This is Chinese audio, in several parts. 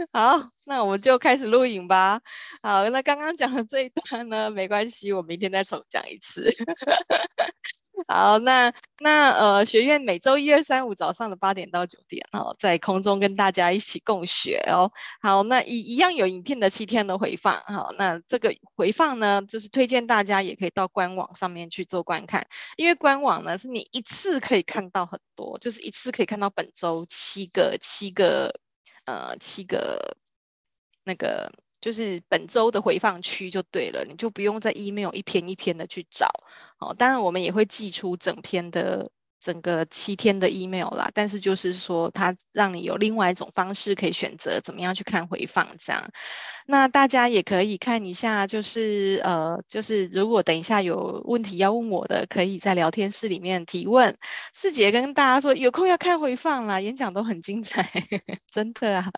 好，那我们就开始录影吧。好，那刚刚讲的这一段呢，没关系，我明天再重讲一次。好，那那呃，学院每周一、二、三、五早上的八点到九点哦，在空中跟大家一起共学哦。好，那一一样有影片的七天的回放。好，那这个回放呢，就是推荐大家也可以到官网上面去做观看，因为官网呢是你一次可以看到很多，就是一次可以看到本周七个七个。呃，七个那个就是本周的回放区就对了，你就不用在 email 一篇一篇的去找。哦，当然我们也会寄出整篇的。整个七天的 email 啦，但是就是说，它让你有另外一种方式可以选择怎么样去看回放这样。那大家也可以看一下，就是呃，就是如果等一下有问题要问我的，可以在聊天室里面提问。四姐跟大家说，有空要看回放啦，演讲都很精彩，真的啊，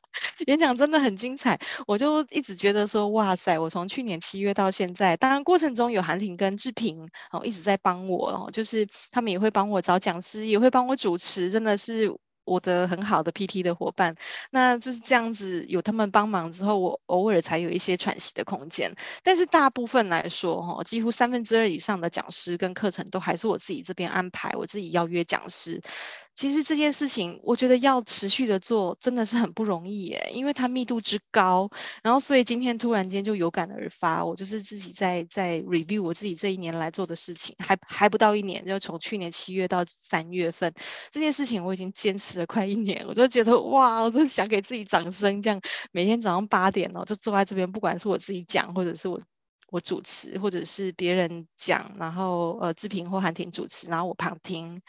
演讲真的很精彩。我就一直觉得说，哇塞，我从去年七月到现在，当然过程中有韩婷跟志平哦一直在帮我哦，就是他们也会帮我找讲。讲师也会帮我主持，真的是我的很好的 PT 的伙伴。那就是这样子，有他们帮忙之后，我偶尔才有一些喘息的空间。但是大部分来说，哈，几乎三分之二以上的讲师跟课程都还是我自己这边安排，我自己邀约讲师。其实这件事情，我觉得要持续的做，真的是很不容易耶，因为它密度之高。然后，所以今天突然间就有感而发，我就是自己在在 review 我自己这一年来做的事情，还还不到一年，就从去年七月到三月份，这件事情我已经坚持了快一年，我就觉得哇，我真的想给自己掌声，这样每天早上八点哦，就坐在这边，不管是我自己讲，或者是我我主持，或者是别人讲，然后呃志平或韩婷主持，然后我旁听。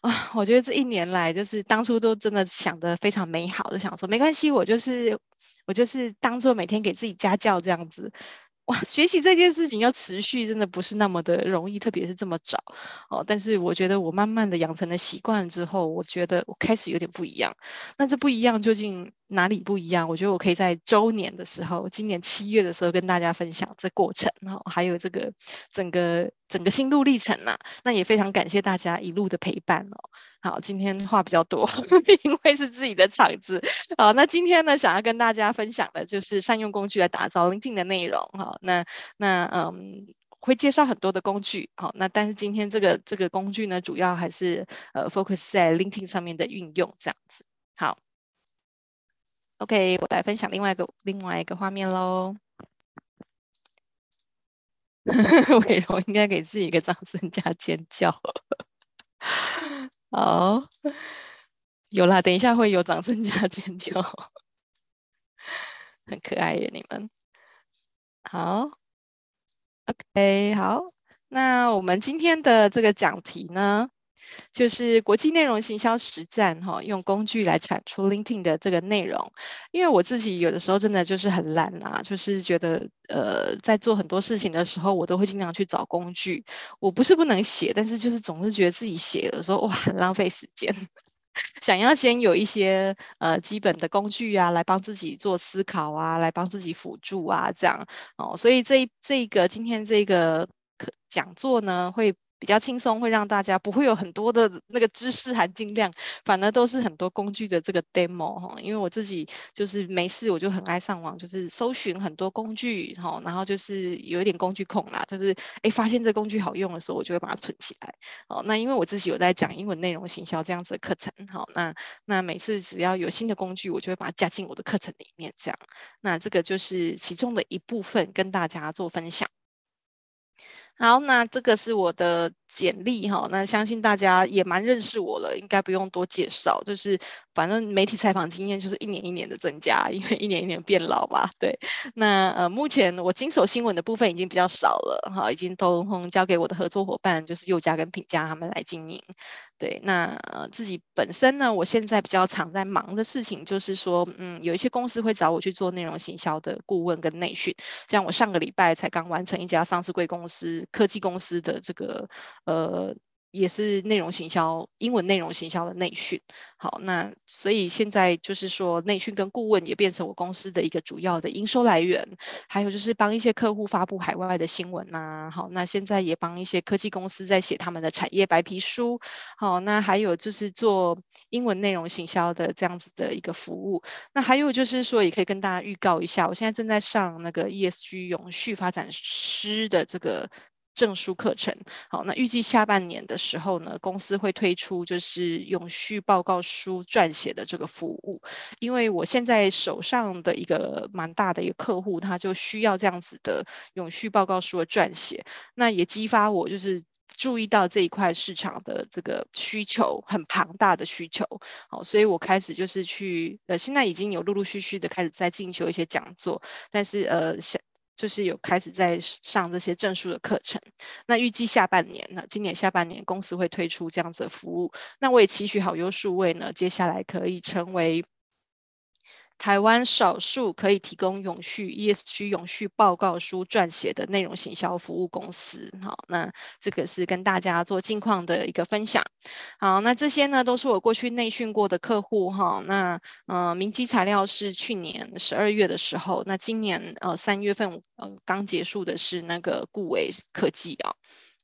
啊，我觉得这一年来，就是当初都真的想的非常美好，就想说没关系，我就是我就是当做每天给自己家教这样子。哇，学习这件事情要持续，真的不是那么的容易，特别是这么早哦。但是我觉得我慢慢的养成了习惯之后，我觉得我开始有点不一样。那这不一样究竟哪里不一样？我觉得我可以在周年的时候，今年七月的时候跟大家分享这过程，哦，还有这个整个整个心路历程呐，啊。那也非常感谢大家一路的陪伴哦。好，今天话比较多，因为是自己的场子。好，那今天呢，想要跟大家分享的就是善用工具来打造 LinkedIn 的内容。好，那那嗯，会介绍很多的工具。好，那但是今天这个这个工具呢，主要还是呃 focus 在 LinkedIn 上面的运用这样子。好，OK，我来分享另外一个另外一个画面喽。伟荣应该给自己一个掌声加尖叫。好，有啦，等一下会有掌声加尖叫，很可爱耶，你们。好，OK，好，那我们今天的这个讲题呢，就是国际内容行销实战哈，用工具来产出 LinkedIn 的这个内容。因为我自己有的时候真的就是很懒啊，就是觉得呃，在做很多事情的时候，我都会经常去找工具。我不是不能写，但是就是总是觉得自己写的时候哇，很浪费时间。想要先有一些呃基本的工具啊，来帮自己做思考啊，来帮自己辅助啊，这样哦。所以这这个今天这个课讲座呢会。比较轻松，会让大家不会有很多的那个知识含金量，反而都是很多工具的这个 demo 哈。因为我自己就是没事，我就很爱上网，就是搜寻很多工具哈，然后就是有一点工具控啦，就是哎发现这工具好用的时候，我就会把它存起来。哦，那因为我自己有在讲英文内容行销这样子的课程，好，那那每次只要有新的工具，我就会把它加进我的课程里面，这样。那这个就是其中的一部分，跟大家做分享。好，那这个是我的简历哈，那相信大家也蛮认识我了，应该不用多介绍，就是反正媒体采访经验就是一年一年的增加，因为一年一年变老嘛。对，那呃目前我经手新闻的部分已经比较少了哈，已经都交给我的合作伙伴，就是佑嘉跟品佳他们来经营。对，那呃自己本身呢，我现在比较常在忙的事情就是说，嗯，有一些公司会找我去做内容行销的顾问跟内训，像我上个礼拜才刚完成一家上市贵公司科技公司的这个呃也是内容行销，英文内容行销的内训。好，那所以现在就是说，内训跟顾问也变成我公司的一个主要的营收来源。还有就是帮一些客户发布海外的新闻呐、好，那现在也帮一些科技公司在写他们的产业白皮书。好，那还有就是做英文内容行销的这样子的一个服务。那还有就是说，也可以跟大家预告一下，我现在正在上那个 ESG 永续发展师的这个。证书课程，好，那预计下半年的时候呢，公司会推出就是永续报告书撰写的这个服务。因为我现在手上的一个蛮大的一个客户，他就需要这样子的永续报告书的撰写，那也激发我就是注意到这一块市场的这个需求很庞大的需求，好，所以我开始就是去呃，现在已经有陆陆续续的开始在进修一些讲座，但是呃想。就是有开始在上这些证书的课程，那预计下半年呢，今年下半年公司会推出这样子的服务，那我也期许好优数位呢，接下来可以成为。台湾少数可以提供永续 ESG 永续报告书撰写的内容行销服务公司，好，那这个是跟大家做近况的一个分享。好，那这些呢都是我过去内训过的客户哈。那呃，明基材料是去年十二月的时候，那今年呃三月份呃刚结束的是那个顾维科技啊。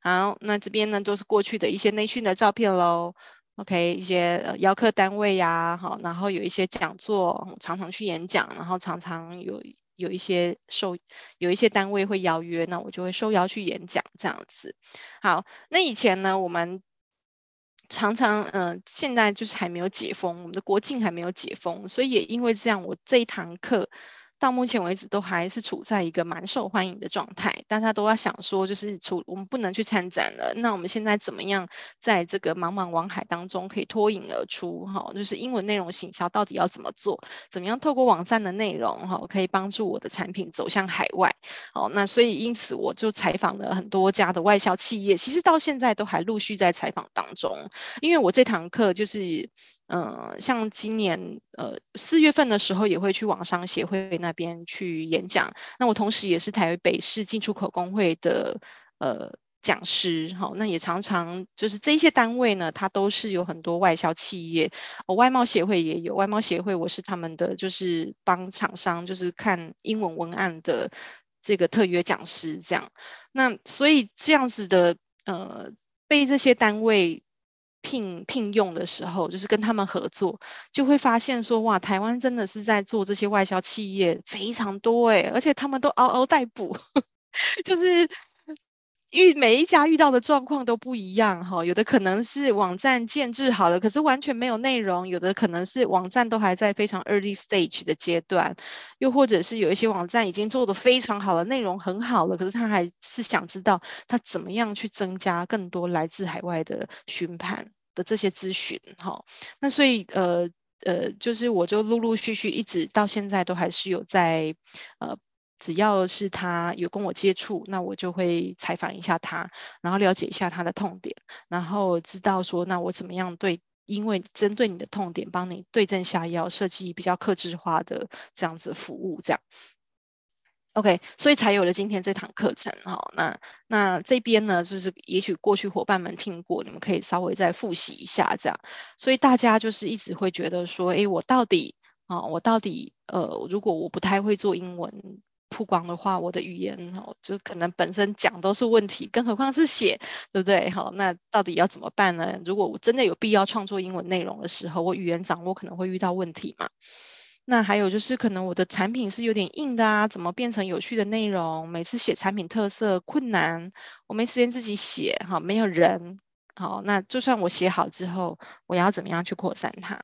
好，那这边呢都是过去的一些内训的照片喽。OK，一些邀客单位呀、好，然后有一些讲座，常常去演讲，然后常常有有一些受有一些单位会邀约，那我就会受邀去演讲这样子。好，那以前呢，我们常常嗯、现在就是还没有解封，我们的国境还没有解封，所以也因为这样，我这一堂课。到目前为止都还是处在一个蛮受欢迎的状态，大家都要想说，就是处我们不能去参展了，那我们现在怎么样在这个茫茫网海当中可以脱颖而出？哈，就是英文内容行销到底要怎么做？怎么样透过网站的内容哈，可以帮助我的产品走向海外？好，那所以因此我就采访了很多家的外销企业，其实到现在都还陆续在采访当中，因为我这堂课就是。嗯、像今年呃四月份的时候，也会去网商协会那边去演讲。那我同时也是台北市进出口公会的呃讲师，好，那也常常就是这些单位呢，它都是有很多外销企业，哦，外贸协会也有外贸协会，我是他们的就是帮厂商就是看英文文案的这个特约讲师，这样。那所以这样子的呃被这些单位。聘聘用的时候，就是跟他们合作，就会发现说，哇，台湾真的是在做这些外销企业非常多诶，而且他们都嗷嗷待哺，就是遇每一家遇到的状况都不一样哈，有的可能是网站建制好了，可是完全没有内容；有的可能是网站都还在非常 early stage 的阶段，又或者是有一些网站已经做得非常好了，内容很好了，可是他还是想知道他怎么样去增加更多来自海外的询盘。的这些咨询，哈，那所以呃呃，就是我就陆陆续续一直到现在都还是有在呃，只要是他有跟我接触，那我就会采访一下他，然后了解一下他的痛点，然后知道说那我怎么样对，因为针对你的痛点，帮你对症下药，设计比较克制化的这样子服务，这样。OK，所以才有了今天这堂课程哈。那那这边呢，就是也许过去伙伴们听过，你们可以稍微再复习一下这样。所以大家就是一直会觉得说，哎，我到底啊，我到底呃，如果我不太会做英文曝光的话，我的语言哦，就可能本身讲都是问题，更何况是写，对不对？好，那到底要怎么办呢？如果我真的有必要创作英文内容的时候，我语言掌握可能会遇到问题嘛。那还有就是，可能我的产品是有点硬的啊，怎么变成有趣的内容？每次写产品特色困难，我没时间自己写，哈，没有人，好，那就算我写好之后，我要怎么样去扩散它？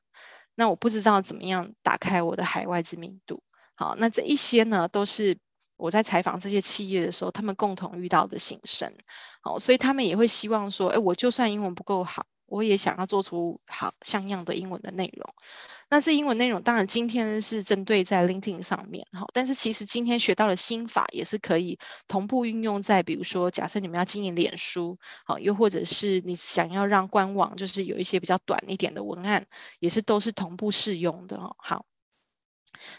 那我不知道怎么样打开我的海外知名度。好，那这一些呢，都是我在采访这些企业的时候，他们共同遇到的心声。好，所以他们也会希望说，哎，我就算英文不够好，我也想要做出好像样的英文的内容。那这英文内容当然今天是针对在 LinkedIn 上面哈，但是其实今天学到了新法也是可以同步运用在，比如说假设你们要经营脸书，好，又或者是你想要让官网就是有一些比较短一点的文案，也是都是同步适用的哦。好，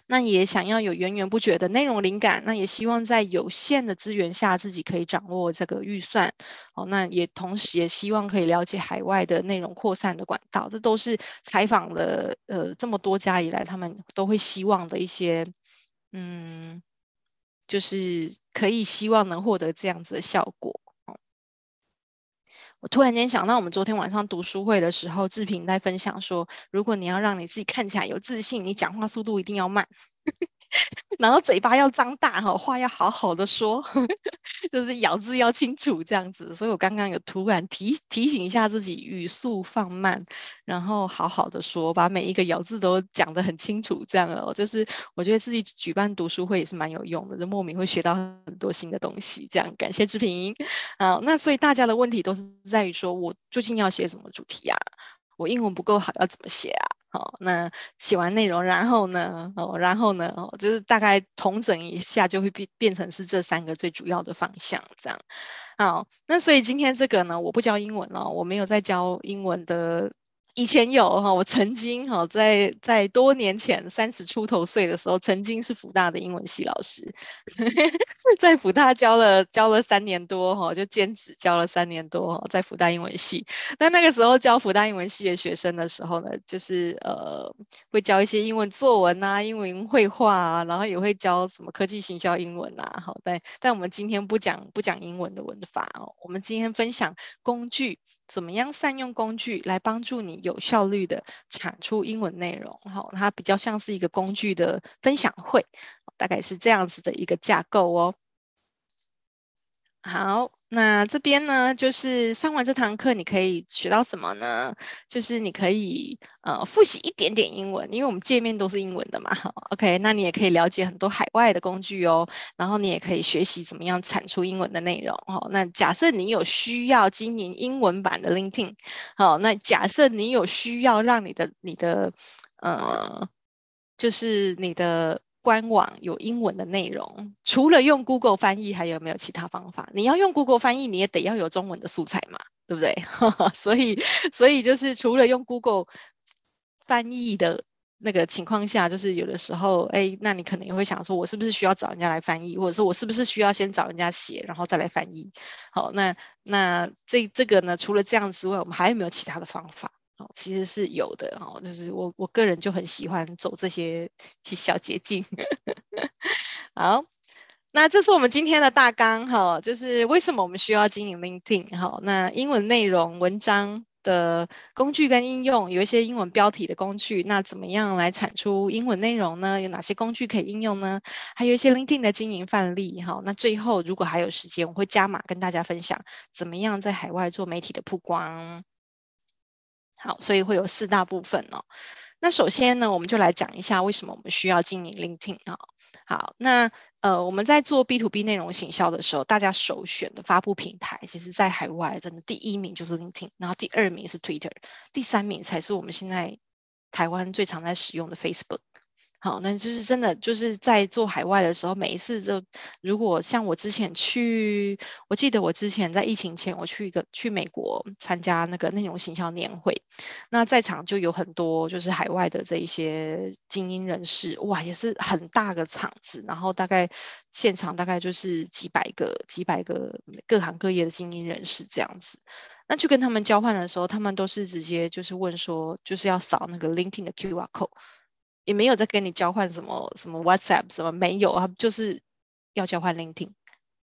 那也想要有源源不绝的内容灵感，那也希望在有限的资源下自己可以掌握这个预算。哦，那也同时也希望可以了解海外的内容扩散的管道，这都是采访了呃这么多家以来，他们都会希望的一些，嗯，就是可以希望能获得这样子的效果。我突然间想到，我们昨天晚上读书会的时候，志平在分享说，如果你要让你自己看起来有自信，你讲话速度一定要慢。然后嘴巴要张大哈，话要好好的说，就是咬字要清楚这样子。所以我刚刚有突然提提醒一下自己，语速放慢，然后好好的说，把每一个咬字都讲得很清楚，这样哦。就是我觉得自己举办读书会也是蛮有用的，就莫名会学到很多新的东西。这样感谢志平。好，那所以大家的问题都是在于说，我究竟要写什么主题啊？我英文不够好，要怎么写啊？好，那写完内容，然后呢？哦，然后呢？哦，就是大概统整一下，就会变变成是这三个最主要的方向，这样。好，那所以今天这个呢，我不教英文了，我没有在教英文的。以前有哈，我曾经哈在在多年前三十出头岁的时候，曾经是福大的英文系老师，在福大教了教了三年多哈，就兼职教了三年多，在福大英文系。那那个时候教福大英文系的学生的时候呢，就是呃会教一些英文作文啊、英文绘画啊，然后也会教什么科技行销英文啊。好，但但我们今天不讲不讲英文的文法哦，我们今天分享工具。怎么样善用工具来帮助你有效率的产出英文内容？好，它比较像是一个工具的分享会，大概是这样子的一个架构哦。好。那这边呢，就是上完这堂课，你可以学到什么呢？就是你可以呃复习一点点英文，因为我们界面都是英文的嘛。OK，那你也可以了解很多海外的工具哦。然后你也可以学习怎么样产出英文的内容。哦，那假设你有需要经营英文版的 LinkedIn，好，那假设你有需要让你的你的呃，就是你的。官网有英文的内容，除了用 Google 翻译，还有没有其他方法？你要用 Google 翻译，你也得要有中文的素材嘛，对不对？所以，所以就是除了用 Google 翻译的那个情况下，就是有的时候，哎，那你可能也会想说，我是不是需要找人家来翻译，或者说我是不是需要先找人家写，然后再来翻译？好，那那这这个呢，除了这样之外，我们还有没有其他的方法？哦，其实是有的哦，就是我我个人就很喜欢走这些小捷径。好，那这是我们今天的大纲哈，就是为什么我们需要经营 LinkedIn 哈？那英文内容文章的工具跟应用，有一些英文标题的工具，那怎么样来产出英文内容呢？有哪些工具可以应用呢？还有一些 LinkedIn 的经营范例哈。那最后如果还有时间，我会加码跟大家分享，怎么样在海外做媒体的曝光。好，所以会有四大部分哦。那首先呢，我们就来讲一下为什么我们需要经营 LinkedIn 啊。好，那呃，我们在做 B to B 内容行销的时候，大家首选的发布平台，其实在海外真的第一名就是 LinkedIn，然后第二名是 Twitter，第三名才是我们现在台湾最常在使用的 Facebook。好，那就是真的，就是在做海外的时候，每一次都，如果像我之前去，我记得我之前在疫情前，我去一个去美国参加那个内容行销年会，那在场就有很多就是海外的这一些精英人士，哇，也是很大个场子，然后大概现场大概就是几百个几百个各行各业的精英人士这样子，那去跟他们交换的时候，他们都是直接就是问说，就是要扫那个 LinkedIn 的 QR code。也没有在跟你交换什么什么 WhatsApp 什么没有啊，就是要交换 LinkedIn，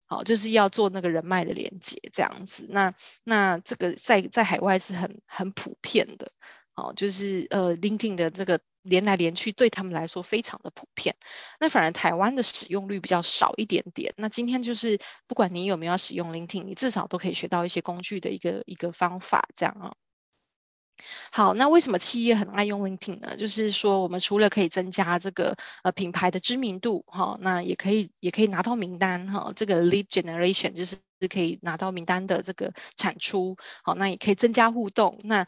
好，就是要做那个人脉的连接这样子。那那这个在在海外是很很普遍的，好，就是呃 LinkedIn 的这个连来连去对他们来说非常的普遍。那反而台湾的使用率比较少一点点。那今天就是不管你有没有使用 LinkedIn，你至少都可以学到一些工具的一个一个方法这样啊。好，那为什么企业很爱用 LinkedIn 呢？就是说，我们除了可以增加这个呃品牌的知名度，哈，那也可以也可以拿到名单，哈，这个 lead generation 就是可以拿到名单的这个产出，好，那也可以增加互动。那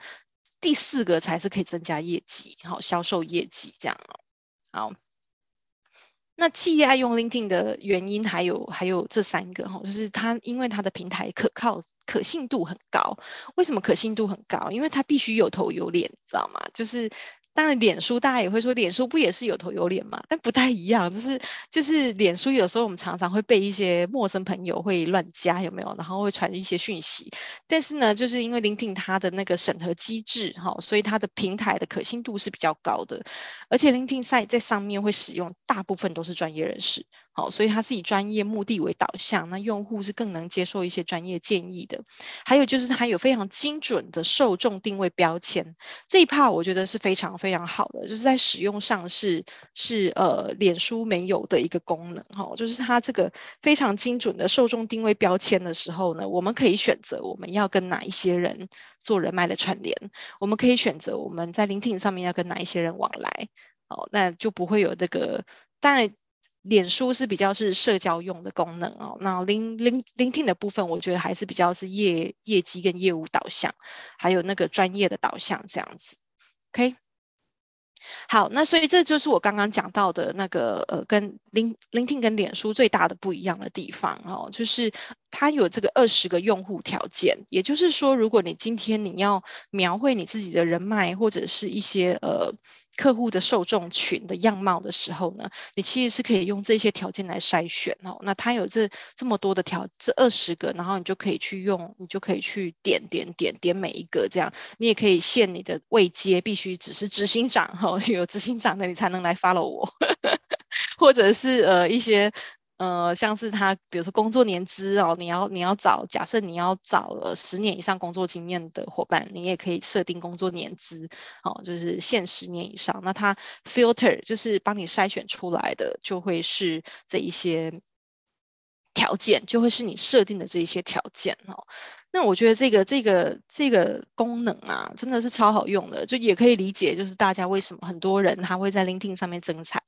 第四个才是可以增加业绩，好，销售业绩这样哦，好。那企业爱用 LinkedIn 的原因还有还有这三个哈，就是它因为它的平台可靠、可信度很高。为什么可信度很高？因为它必须有头有脸，知道吗？就是当然，脸书大家也会说，脸书不也是有头有脸嘛？但不太一样，就是就是脸书有时候我们常常会被一些陌生朋友会乱加，有没有？然后会传一些讯息。但是呢，就是因为 LinkedIn 它的那个审核机制哈，所以它的平台的可信度是比较高的，而且 LinkedIn 在上面会使用，大部分都是专业人士。好，所以它是以专业目的为导向，那用户是更能接受一些专业建议的。还有就是它有非常精准的受众定位标签，这一 part 我觉得是非常非常好的，就是在使用上是是呃脸书没有的一个功能哈，就是它这个非常精准的受众定位标签的时候呢，我们可以选择我们要跟哪一些人做人脉的串联，我们可以选择我们在 LinkedIn 上面要跟哪一些人往来，哦，那就不会有这个当然。脸书是比较是社交用的功能哦，那聆聆聆听的部分，我觉得还是比较是业业绩跟业务导向，还有那个专业的导向这样子。OK，好，那所以这就是我刚刚讲到的那个呃，跟聆聆听跟脸书最大的不一样的地方哦，就是它有这个二十个用户条件，也就是说，如果你今天你要描绘你自己的人脉或者是一些呃。客户的受众群的样貌的时候呢，你其实是可以用这些条件来筛选哦。那它有这这么多的条，这二十个，然后你就可以去用，你就可以去点点点点每一个这样。你也可以限你的位阶，必须只是执行长哈，有执行长的你才能来 follow 我，或者是呃一些。呃，像是他，比如说工作年资哦，你要你要找，假设你要找了十年以上工作经验的伙伴，你也可以设定工作年资，哦，就是限十年以上。那他 filter 就是帮你筛选出来的，就会是这一些条件，就会是你设定的这一些条件哦。那我觉得这个这个这个功能啊，真的是超好用的，就也可以理解，就是大家为什么很多人他会在 LinkedIn 上面征才，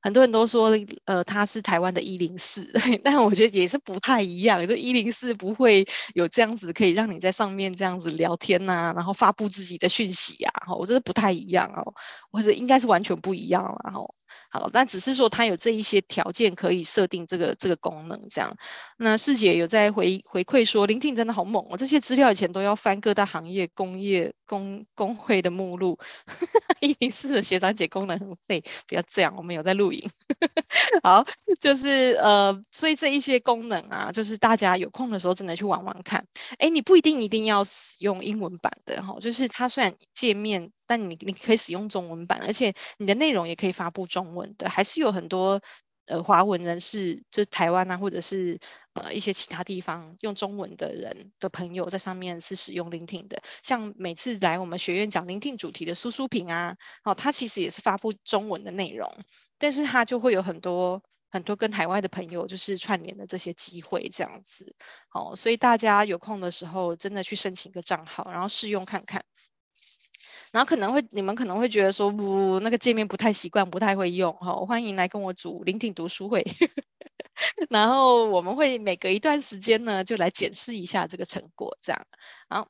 很多人都说，呃，他是台湾的一零四，但我觉得也是不太一样，就一零四不会有这样子可以让你在上面这样子聊天呐、啊，然后发布自己的讯息呀、啊，我觉得不太一样哦，或者应该是完全不一样，了哦。好，但只是说它有这一些条件可以设定这个这个功能，这样。那师姐有在回回馈说，LinkedIn 真的好猛哦，这些资料以前都要翻各大行业、工业、工工会的目录。一零四的学长姐功能很废，不要这样，我们有在录影。好，就是呃，所以这一些功能啊，就是大家有空的时候真的去玩玩看。哎，你不一定一定要使用英文版的哈，就是它虽然界面，但你你可以使用中文版，而且你的内容也可以发布中文的，还是有很多呃华文人士，就是台湾啊，或者是呃一些其他地方用中文的人的朋友在上面是使用聆听的。像每次来我们学院讲聆听主题的苏苏平啊，哦，他其实也是发布中文的内容，但是他就会有很多很多跟海外的朋友就是串联的这些机会这样子。哦，所以大家有空的时候真的去申请一个账号，然后试用看看。然后可能会，你们可能会觉得说，不，那个界面不太习惯，不太会用，哈、哦，欢迎来跟我组聆听读书会，然后我们会每隔一段时间呢，就来检视一下这个成果，这样，好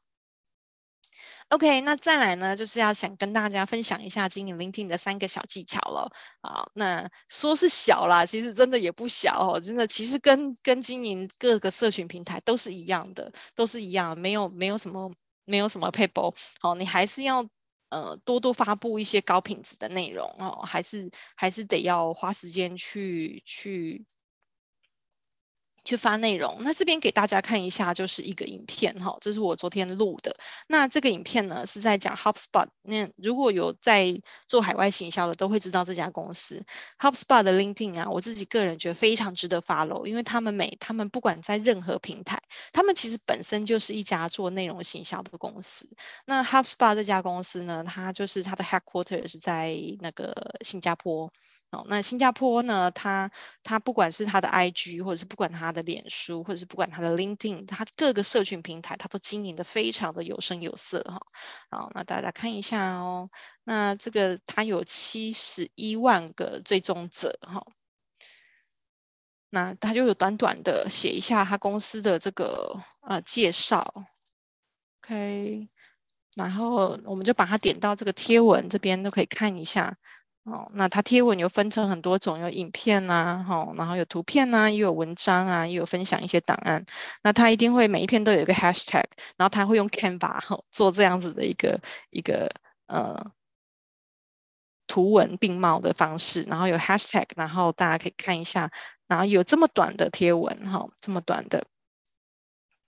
，OK，那再来呢，就是要想跟大家分享一下经营聆听的三个小技巧了，啊，那说是小啦，其实真的也不小哦，真的，其实跟跟经营各个社群平台都是一样的，都是一样，没有没有什么没有什么撇步，好，你还是要。呃，多多发布一些高品质的内容哦，还是还是得要花时间去去。去发内容，那这边给大家看一下，就是一个影片哈，这是我昨天录的。那这个影片呢是在讲 HubSpot。那如果有在做海外行销的，都会知道这家公司 HubSpot 的 LinkedIn 啊，我自己个人觉得非常值得 follow，因为他们每他们不管在任何平台，他们其实本身就是一家做内容行销的公司。那 HubSpot 这家公司呢，它就是它的 headquarters 是在那个新加坡。哦，那新加坡呢？它它不管是它的 IG，或者是不管它的脸书，或者是不管它的 LinkedIn，它各个社群平台，它都经营的非常的有声有色哈。好，那大家看一下哦。那这个它有七十一万个追踪者哈。那它就有短短的写一下它公司的这个呃介绍，OK。然后我们就把它点到这个贴文这边都可以看一下。哦，那它贴文有分成很多种，有影片呐、啊，哦，然后有图片呐、啊，也有文章啊，也有分享一些档案。那它一定会每一篇都有一个 hashtag，然后它会用 Canva 哈、哦、做这样子的一个一个呃图文并茂的方式，然后有 hashtag，然后大家可以看一下，然后有这么短的贴文哈，这么短的，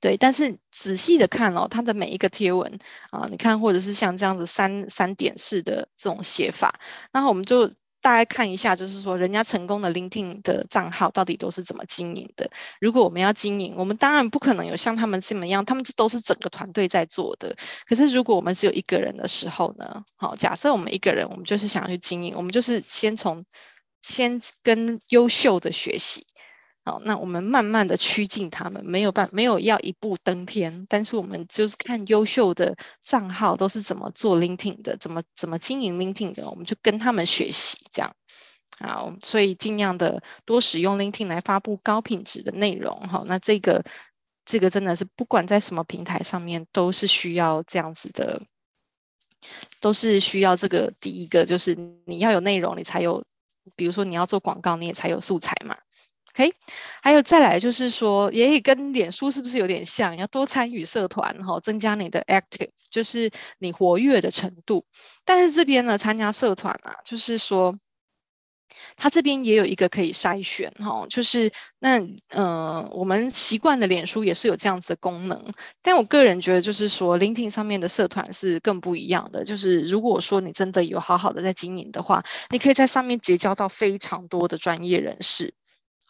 对，但是仔细的看哦，它的每一个贴文啊，你看或者是像这样子三三点式的这种写法，然后我们就。大家看一下，就是说，人家成功的 LinkedIn 的账号到底都是怎么经营的？如果我们要经营，我们当然不可能有像他们这么样，他们这都是整个团队在做的。可是，如果我们只有一个人的时候呢？好，假设我们一个人，我们就是想要去经营，我们就是先从先跟优秀的学习。好，那我们慢慢的趋近他们，没有办没有要一步登天，但是我们就是看优秀的账号都是怎么做 LinkedIn 的，怎么怎么经营 LinkedIn 的，我们就跟他们学习，这样。好，所以尽量的多使用 LinkedIn 来发布高品质的内容。好，那这个这个真的是不管在什么平台上面都是需要这样子的，都是需要这个第一个就是你要有内容，你才有，比如说你要做广告，你也才有素材嘛。OK，还有再来就是说，也跟脸书是不是有点像？要多参与社团哈，增加你的 active，就是你活跃的程度。但是这边呢，参加社团啊，就是说，它这边也有一个可以筛选哈，就是那嗯、呃，我们习惯的脸书也是有这样子的功能。但我个人觉得，就是说，LinkedIn 上面的社团是更不一样的。就是如果说你真的有好好的在经营的话，你可以在上面结交到非常多的专业人士。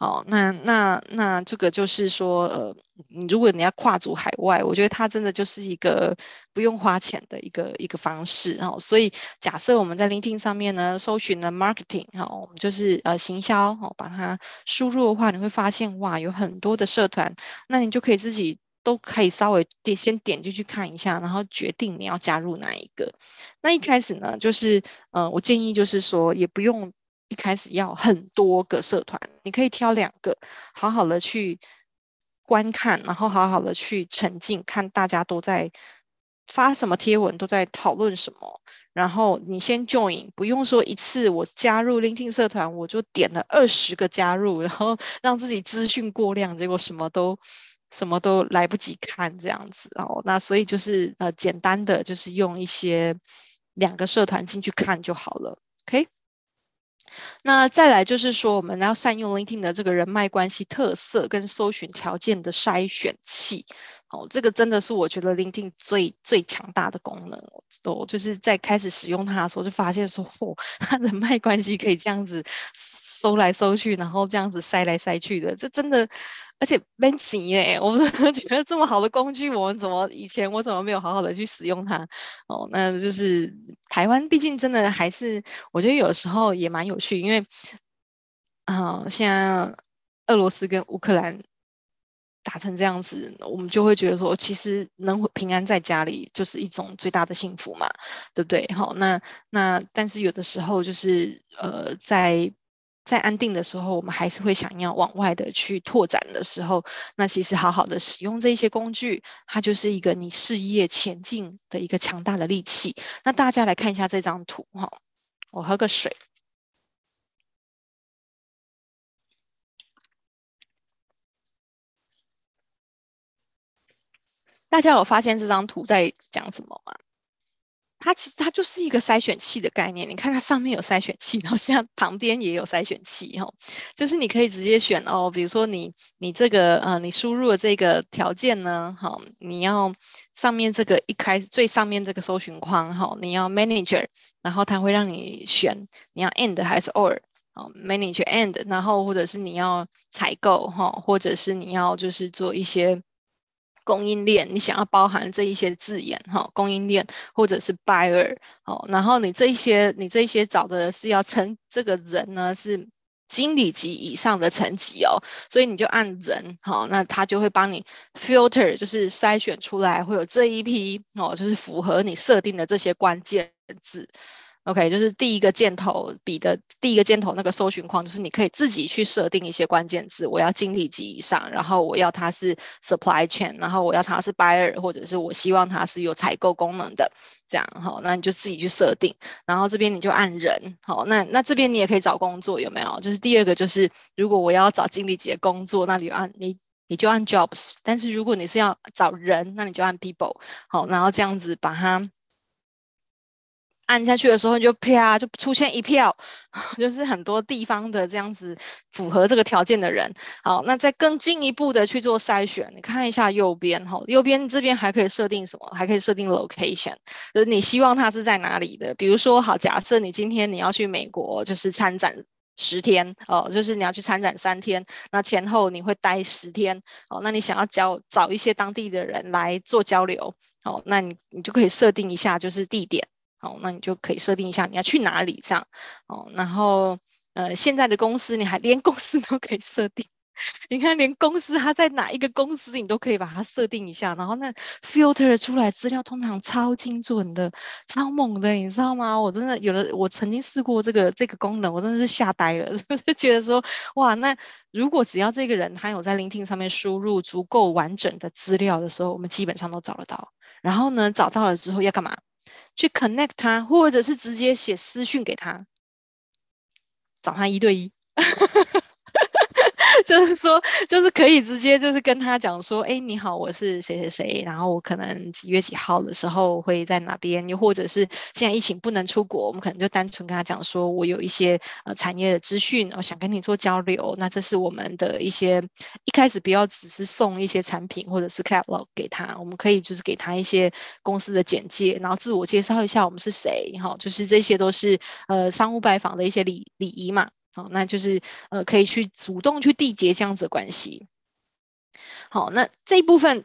好，那那那这个就是说，呃，你如果你要跨足海外，我觉得它真的就是一个不用花钱的一个一个方式哈。所以假设我们在 LinkedIn 上面呢，搜寻了 marketing 哈，我们就是呃行销哈，把它输入的话，你会发现哇，有很多的社团，那你就可以自己都可以稍微点先点进去看一下，然后决定你要加入哪一个。那一开始呢，就是呃，我建议就是说，也不用。一开始要很多个社团，你可以挑两个，好好的去观看，然后好好的去沉浸，看大家都在发什么贴文，都在讨论什么。然后你先 join，不用说一次我加入 LinkedIn 社团，我就点了二十个加入，然后 让自己资讯过量，结果什么都什么都来不及看这样子。哦，那所以就是呃简单的就是用一些两个社团进去看就好了，OK。那再来就是说，我们要善用 LinkedIn 的这个人脉关系特色跟搜寻条件的筛选器。哦，这个真的是我觉得 LinkedIn 最最强大的功能。我就是在开始使用它的时候，就发现说，嚯、哦，它人脉关系可以这样子搜来搜去，然后这样子筛来筛去的，这真的。而且蛮行耶，我们觉得这么好的工具，我们怎么以前我怎么没有好好的去使用它？哦，那就是台湾，毕竟真的还是我觉得有时候也蛮有趣，因为啊、像俄罗斯跟乌克兰打成这样子，我们就会觉得说，其实能平安在家里就是一种最大的幸福嘛，对不对？好，那那但是有的时候就是呃在。在安定的时候，我们还是会想要往外的去拓展的时候，那其实好好的使用这些工具，它就是一个你事业前进的一个强大的利器。那大家来看一下这张图哈，我喝个水。大家有发现这张图在讲什么吗？它其实它就是一个筛选器的概念，你看它上面有筛选器，然后现在旁边也有筛选器，哈，就是你可以直接选哦，比如说你你这个呃你输入的这个条件呢，好，你要上面这个一开始最上面这个搜寻框，哈，你要 manager，然后它会让你选你要 and 还是 or，好，manager and，然后或者是你要采购哈，或者是你要就是做一些。供应链，你想要包含这一些字眼哈，供应链或者是 buyer 好，然后你这一些你这一些找的是要称这个人呢是经理级以上的层级哦，所以你就按人好，那他就会帮你 filter，就是筛选出来会有这一批哦，就是符合你设定的这些关键字。OK，就是第一个箭头比的第一个箭头那个搜寻框，就是你可以自己去设定一些关键字，我要经理级以上，然后我要它是 supply chain，然后我要它是 buyer，或者是我希望它是有采购功能的，这样好，那你就自己去设定，然后这边你就按人，好，那那这边你也可以找工作，有没有？就是第二个就是如果我要找经理级的工作，那你按你你就按 jobs，但是如果你是要找人，那你就按 people，好，然后这样子把它。按下去的时候，就啪就出现一票，就是很多地方的这样子符合这个条件的人。好，那再更进一步的去做筛选，你看一下右边哈，右边这边还可以设定什么？还可以设定 location，就是你希望它是在哪里的。比如说，好，假设你今天你要去美国，就是参展十天哦，就是你要去参展三天，那前后你会待十天哦，那你想要交找一些当地的人来做交流，哦，那你你就可以设定一下，就是地点。好，那你就可以设定一下你要去哪里这样，哦，然后呃，现在的公司你还连公司都可以设定，你看连公司它在哪一个公司你都可以把它设定一下，然后那 filter 出来资料通常超精准的，超猛的，你知道吗？我真的有的，我曾经试过这个这个功能，我真的是吓呆了，就觉得说哇，那如果只要这个人他有在 LinkedIn 上面输入足够完整的资料的时候，我们基本上都找得到。然后呢，找到了之后要干嘛？去 connect 他，或者是直接写私讯给他，找他一对一。就是说，就是可以直接就是跟他讲说，哎，你好，我是谁谁谁，然后我可能几月几号的时候会在哪边，又或者是现在疫情不能出国，我们可能就单纯跟他讲说，我有一些呃产业的资讯，我想跟你做交流。那这是我们的一些一开始不要只是送一些产品或者是 catalog 给他，我们可以就是给他一些公司的简介，然后自我介绍一下我们是谁，哈，就是这些都是呃商务拜访的一些礼礼仪嘛。好，那就是呃，可以去主动去缔结这样子的关系。好，那这一部分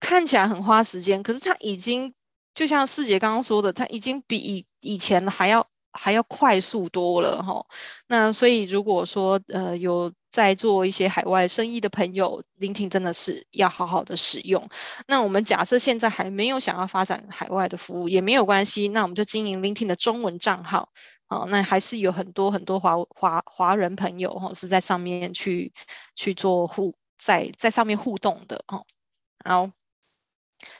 看起来很花时间，可是它已经就像世杰刚刚说的，它已经比以以前还要还要快速多了哈。那所以如果说呃有在做一些海外生意的朋友，LinkedIn 真的是要好好的使用。那我们假设现在还没有想要发展海外的服务，也没有关系，那我们就经营 LinkedIn 的中文账号。哦，那还是有很多很多华华华人朋友哈，是在上面去去做互在在上面互动的哦。好，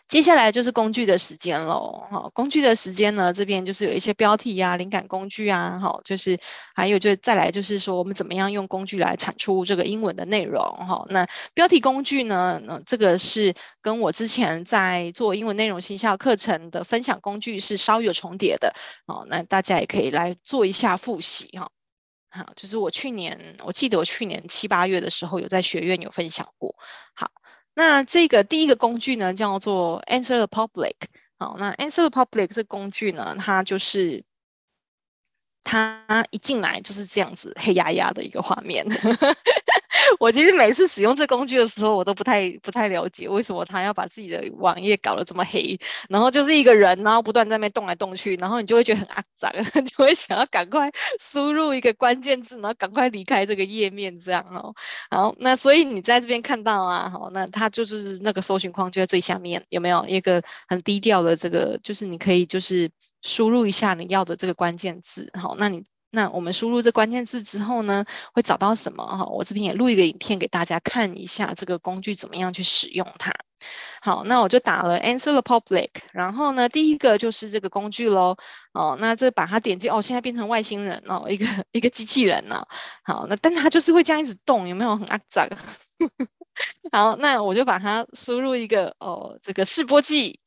接下来就是工具的时间喽。哈，工具的时间呢，这边就是有一些标题呀、灵感工具啊，哈，就是还有就再来就是说我们怎么样用工具来产出这个英文的内容哈。那标题工具呢，那这个是跟我之前在做英文内容行销课程的分享工具是稍有重叠的。好，那大家也可以来做一下复习哈。好，就是我去年我记得我去年七八月的时候有在学院有分享过。好。那这个第一个工具呢，叫做 Answer the Public。好，那 Answer the Public 这工具呢，它就是它一进来就是这样子黑压压的一个画面。我其实每次使用这工具的时候，我都不太不太了解为什么他要把自己的网页搞得这么黑，然后就是一个人，然后不断在那动来动去，然后你就会觉得很肮脏，就会想要赶快输入一个关键字，然后赶快离开这个页面，这样哦。好，那所以你在这边看到啊，好，那它就是那个搜寻框就在最下面，有没有一个很低调的这个，就是你可以就是输入一下你要的这个关键字，好，那你。那我们输入这关键字之后呢，会找到什么哈？我这边也录一个影片给大家看一下这个工具怎么样去使用它。好，那我就打了 Answer the Public，然后呢，第一个就是这个工具喽。哦，那这把它点击哦，现在变成外星人哦，一个一个机器人呢。好，那但它就是会这样一直动，有没有很肮脏？好，那我就把它输入一个哦，这个示波器。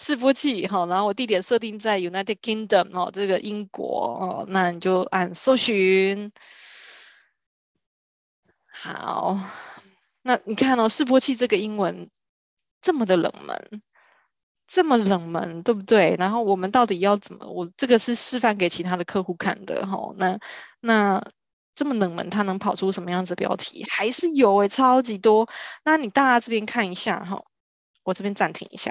示波器，好，然后我地点设定在 United Kingdom 哦，这个英国哦，那你就按搜寻。好，那你看哦，示波器这个英文这么的冷门，这么冷门，对不对？然后我们到底要怎么？我这个是示范给其他的客户看的，哈，那那这么冷门，它能跑出什么样子的标题？还是有诶，超级多。那你大家这边看一下哈，我这边暂停一下。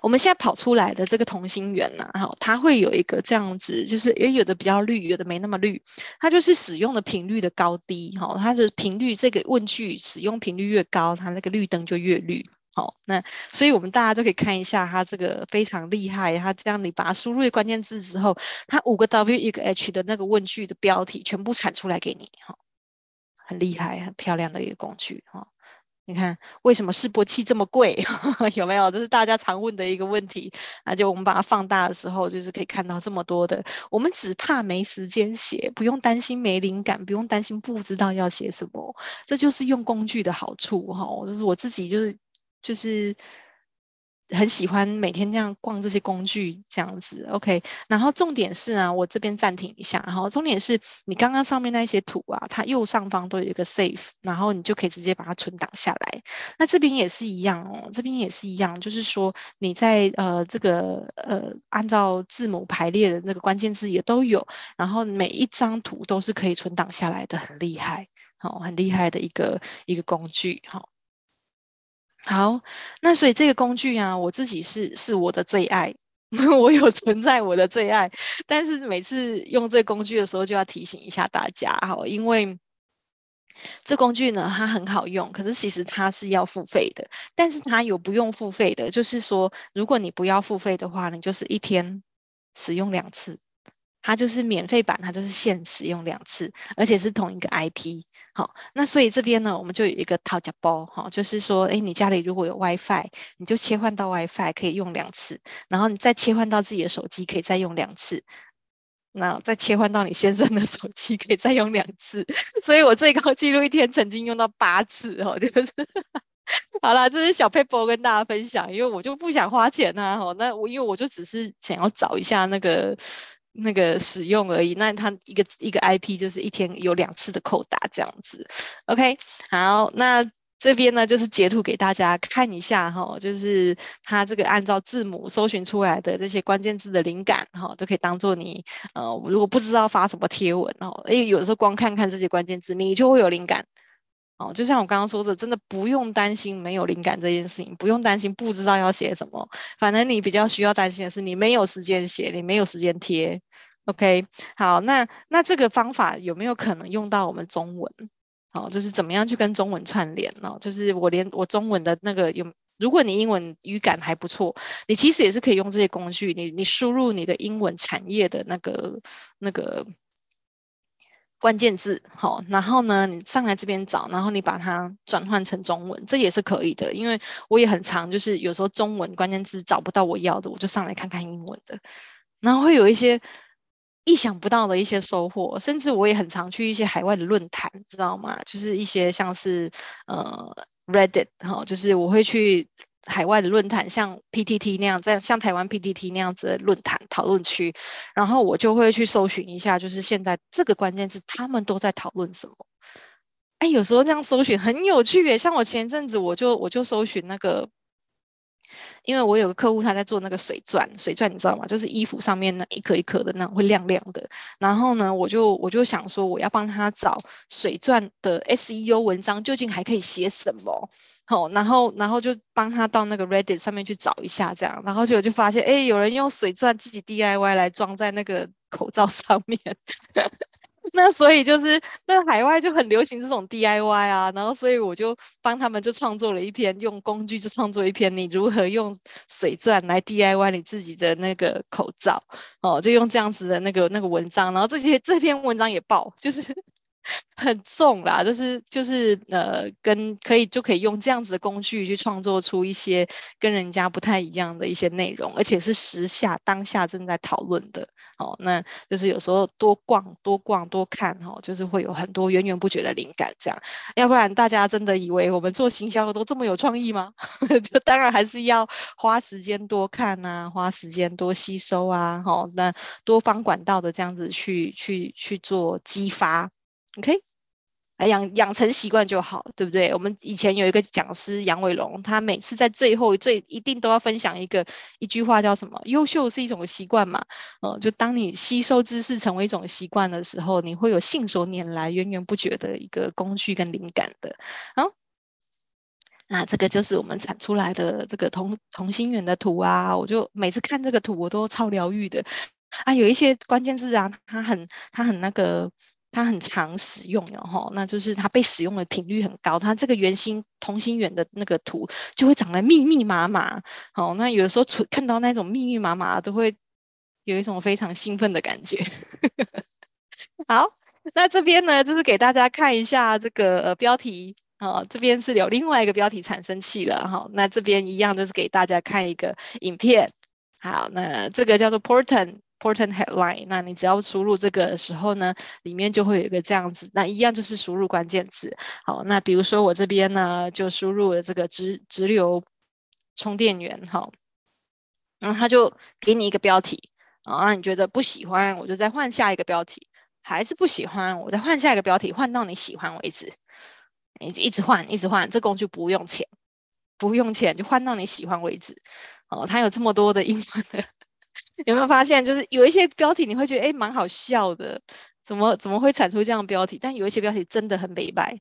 我们现在跑出来的这个同心圆呐，哈，它会有一个这样子，就是也有的比较绿，有的没那么绿，它就是使用的频率的高低，哈，它的频率这个问句使用频率越高，它那个绿灯就越绿，好，那所以我们大家都可以看一下，它这个非常厉害，它这样你把它输入关键字之后，它五个 W 一个 H 的那个问句的标题全部产出来给你，哈，很厉害，很漂亮的一个工具，哈。你看，为什么示波器这么贵？有没有？这是大家常问的一个问题。那就我们把它放大的时候，就是可以看到这么多的。我们只怕没时间写，不用担心没灵感，不用担心不知道要写什么。这就是用工具的好处哈。就是我自己就是就是很喜欢每天这样逛这些工具这样子，OK。然后重点是啊，我这边暂停一下，然后重点是你刚刚上面那些图啊，它右上方都有一个 Save，然后你就可以直接把它存档下来。那这边也是一样哦，这边也是一样，就是说你在呃这个呃按照字母排列的那个关键字也都有，然后每一张图都是可以存档下来的，很厉害，好、哦，很厉害的一个一个工具，好、好，那所以这个工具啊，我自己是是我的最爱，我有存在我的最爱。但是每次用这个工具的时候，就要提醒一下大家哈，因为这工具呢，它很好用，可是其实它是要付费的。但是它有不用付费的，就是说，如果你不要付费的话，你就是一天使用两次，它就是免费版，它就是限使用两次，而且是同一个 IP。好，那所以这边呢，我们就有一个套夹包，哈，就是说，哎，你家里如果有 WiFi，你就切换到 WiFi 可以用两次，然后你再切换到自己的手机可以再用两次，那再切换到你先生的手机可以再用两次，所以我最高纪录一天曾经用到八次，哦，就是，好啦，这是小撇步跟大家分享，因为我就不想花钱呐，哈，那我因为我就只是想要找一下那个。那个使用而已，那它一个一个 IP 就是一天有两次的扣打这样子，OK，好，那这边呢就是截图给大家看一下哈，就是它这个按照字母搜寻出来的这些关键字的灵感哈，就可以当做你呃如果不知道发什么贴文哦，诶有的时候光看看这些关键字你就会有灵感。哦，就像我刚刚说的，真的不用担心没有灵感这件事情，不用担心不知道要写什么，反正你比较需要担心的是你没有时间写，你没有时间贴。OK，好，那那这个方法有没有可能用到我们中文？哦，就是怎么样去跟中文串联呢？哦，就是我连我中文的那个有，如果你英文语感还不错，你其实也是可以用这些工具，你你输入你的英文产业的那个那个。关键字好，然后呢，你上来这边找，然后你把它转换成中文，这也是可以的。因为我也很常，就是有时候中文关键字找不到我要的，我就上来看看英文的，然后会有一些意想不到的一些收获。甚至我也很常去一些海外的论坛，知道吗？就是一些像是呃 Reddit 哈，就是我会去。海外的论坛像 PTT 那样，在像台湾 PTT 那样子的论坛讨论区，然后我就会去搜寻一下，就是现在这个关键字他们都在讨论什么。哎，有时候这样搜寻很有趣耶，像我前阵子我就我就搜寻那个。因为我有个客户，他在做那个水钻，水钻你知道吗？就是衣服上面那一颗一颗的那种会亮亮的。然后呢，我就我就想说，我要帮他找水钻的 SEO 文章，究竟还可以写什么？好，然后然后就帮他到那个 Reddit 上面去找一下，这样，然后结果就发现，哎，有人用水钻自己 DIY 来装在那个 口罩上面。那所以就是，那海外就很流行这种 DIY 啊，然后所以我就帮他们就创作了一篇，用工具就创作一篇，你如何用水钻来 DIY 你自己的那个口罩，哦，就用这样子的那个那个文章，然后这些这篇文章也爆，就是。很重啦，就是就是呃，跟可以就可以用这样子的工具去创作出一些跟人家不太一样的一些内容，而且是时下当下正在讨论的。哦，那就是有时候多逛多逛多看，哦，就是会有很多源源不绝的灵感。这样，要不然大家真的以为我们做行销的都这么有创意吗？就当然还是要花时间多看啊，花时间多吸收啊，好，哦，那多方管道的这样子去去去做激发。OK，来养养成习惯就好，对不对？我们以前有一个讲师杨伟龙，他每次在最后最一定都要分享一个一句话，叫什么？优秀是一种习惯嘛。哦，就当你吸收知识成为一种习惯的时候，你会有信手拈来、源源不绝的一个工具跟灵感的。好，那这个就是我们产出来的这个同同心圆的图啊。我就每次看这个图，我都超疗愈的啊。有一些关键字啊，它很它很那个。它很常使用哟，哈，那就是它被使用的频率很高。它这个圆心同心圆的那个图就会长得密密麻麻，好，那有的时候看到那种密密麻麻，都会有一种非常兴奋的感觉。好，那这边呢，就是给大家看一下这个标题，啊，这边是有另外一个标题产生器了，哈，那这边一样就是给大家看一个影片。好，那这个叫做 Portent。Important headline，那你只要输入这个的时候呢，里面就会有一个这样子，那一样就是输入关键字。好，那比如说我这边呢，就输入了这个直直流充电源，好，然后他就给你一个标题，啊，那你觉得不喜欢，我就再换下一个标题，还是不喜欢，我再换下一个标题，换到你喜欢为止。你就一直换，一直换，这工具不用钱，不用钱就换到你喜欢为止。哦，它有这么多的英文的，有没有发现？就是有一些标题你会觉得哎，蛮好笑的，怎么怎么会产出这样的标题？但有一些标题真的很美白，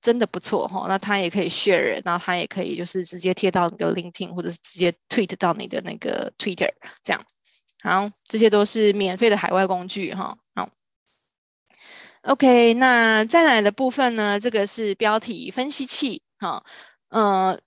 真的不错哈、那它也可以 share，然后它也可以就是直接贴到你的 LinkedIn，或者是直接 tweet 到你的那个 Twitter 这样。好，这些都是免费的海外工具哈。好。OK，那再来的部分呢？这个是标题分析器，哈，呃，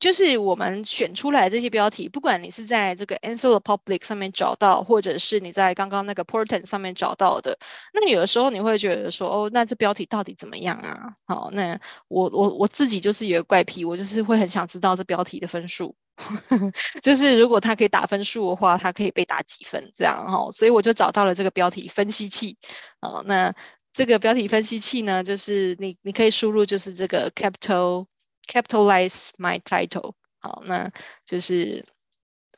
就是我们选出来这些标题，不管你是在这个 Answer the Public 上面找到，或者是你在刚刚那个 Portent 上面找到的，那有的时候你会觉得说，哦，那这标题到底怎么样啊？好，那我我我自己就是有个怪癖，我就是会很想知道这标题的分数。就是如果它可以打分数的话，它可以被打几分这样哈，所以我就找到了这个标题分析器。好，那这个标题分析器呢，就是你你可以输入就是这个 capital capitalize my title。好，那就是